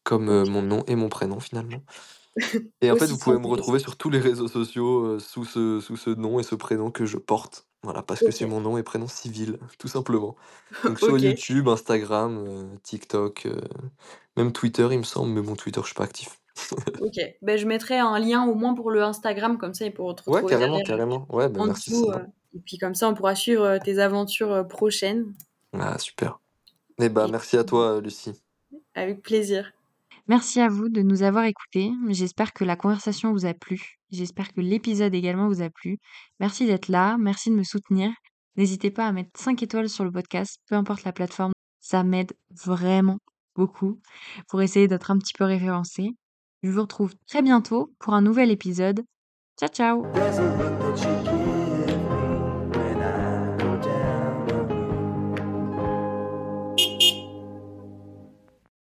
comme euh, mon nom et mon prénom finalement. Et en fait, Aussi vous pouvez me retrouver sur tous les réseaux sociaux euh, sous, ce, sous ce nom et ce prénom que je porte. Voilà, parce que Ok. c'est mon nom et prénom civil, tout simplement. Donc sur Ok. YouTube, Instagram, euh, TikTok, euh, même Twitter, il me semble, mais bon, Twitter, je suis pas actif. Ok. Ben, je mettrai un lien au moins pour le Instagram, comme ça, ils pourront te Ouais, retrouver carrément, derrière, carrément. Ouais, bah en merci, dessous. euh, et puis comme ça, on pourra suivre euh, tes aventures euh, prochaines. Ah, super. Eh bah, Et merci à toi, Lucie. avec plaisir. Merci à vous de nous avoir écoutés. J'espère que la conversation vous a plu. J'espère que l'épisode également vous a plu. Merci d'être là. Merci de me soutenir. N'hésitez pas à mettre 5 étoiles sur le podcast, peu importe la plateforme. Ça m'aide vraiment beaucoup pour essayer d'être un petit peu référencé. Je vous retrouve très bientôt pour un nouvel épisode. Ciao, ciao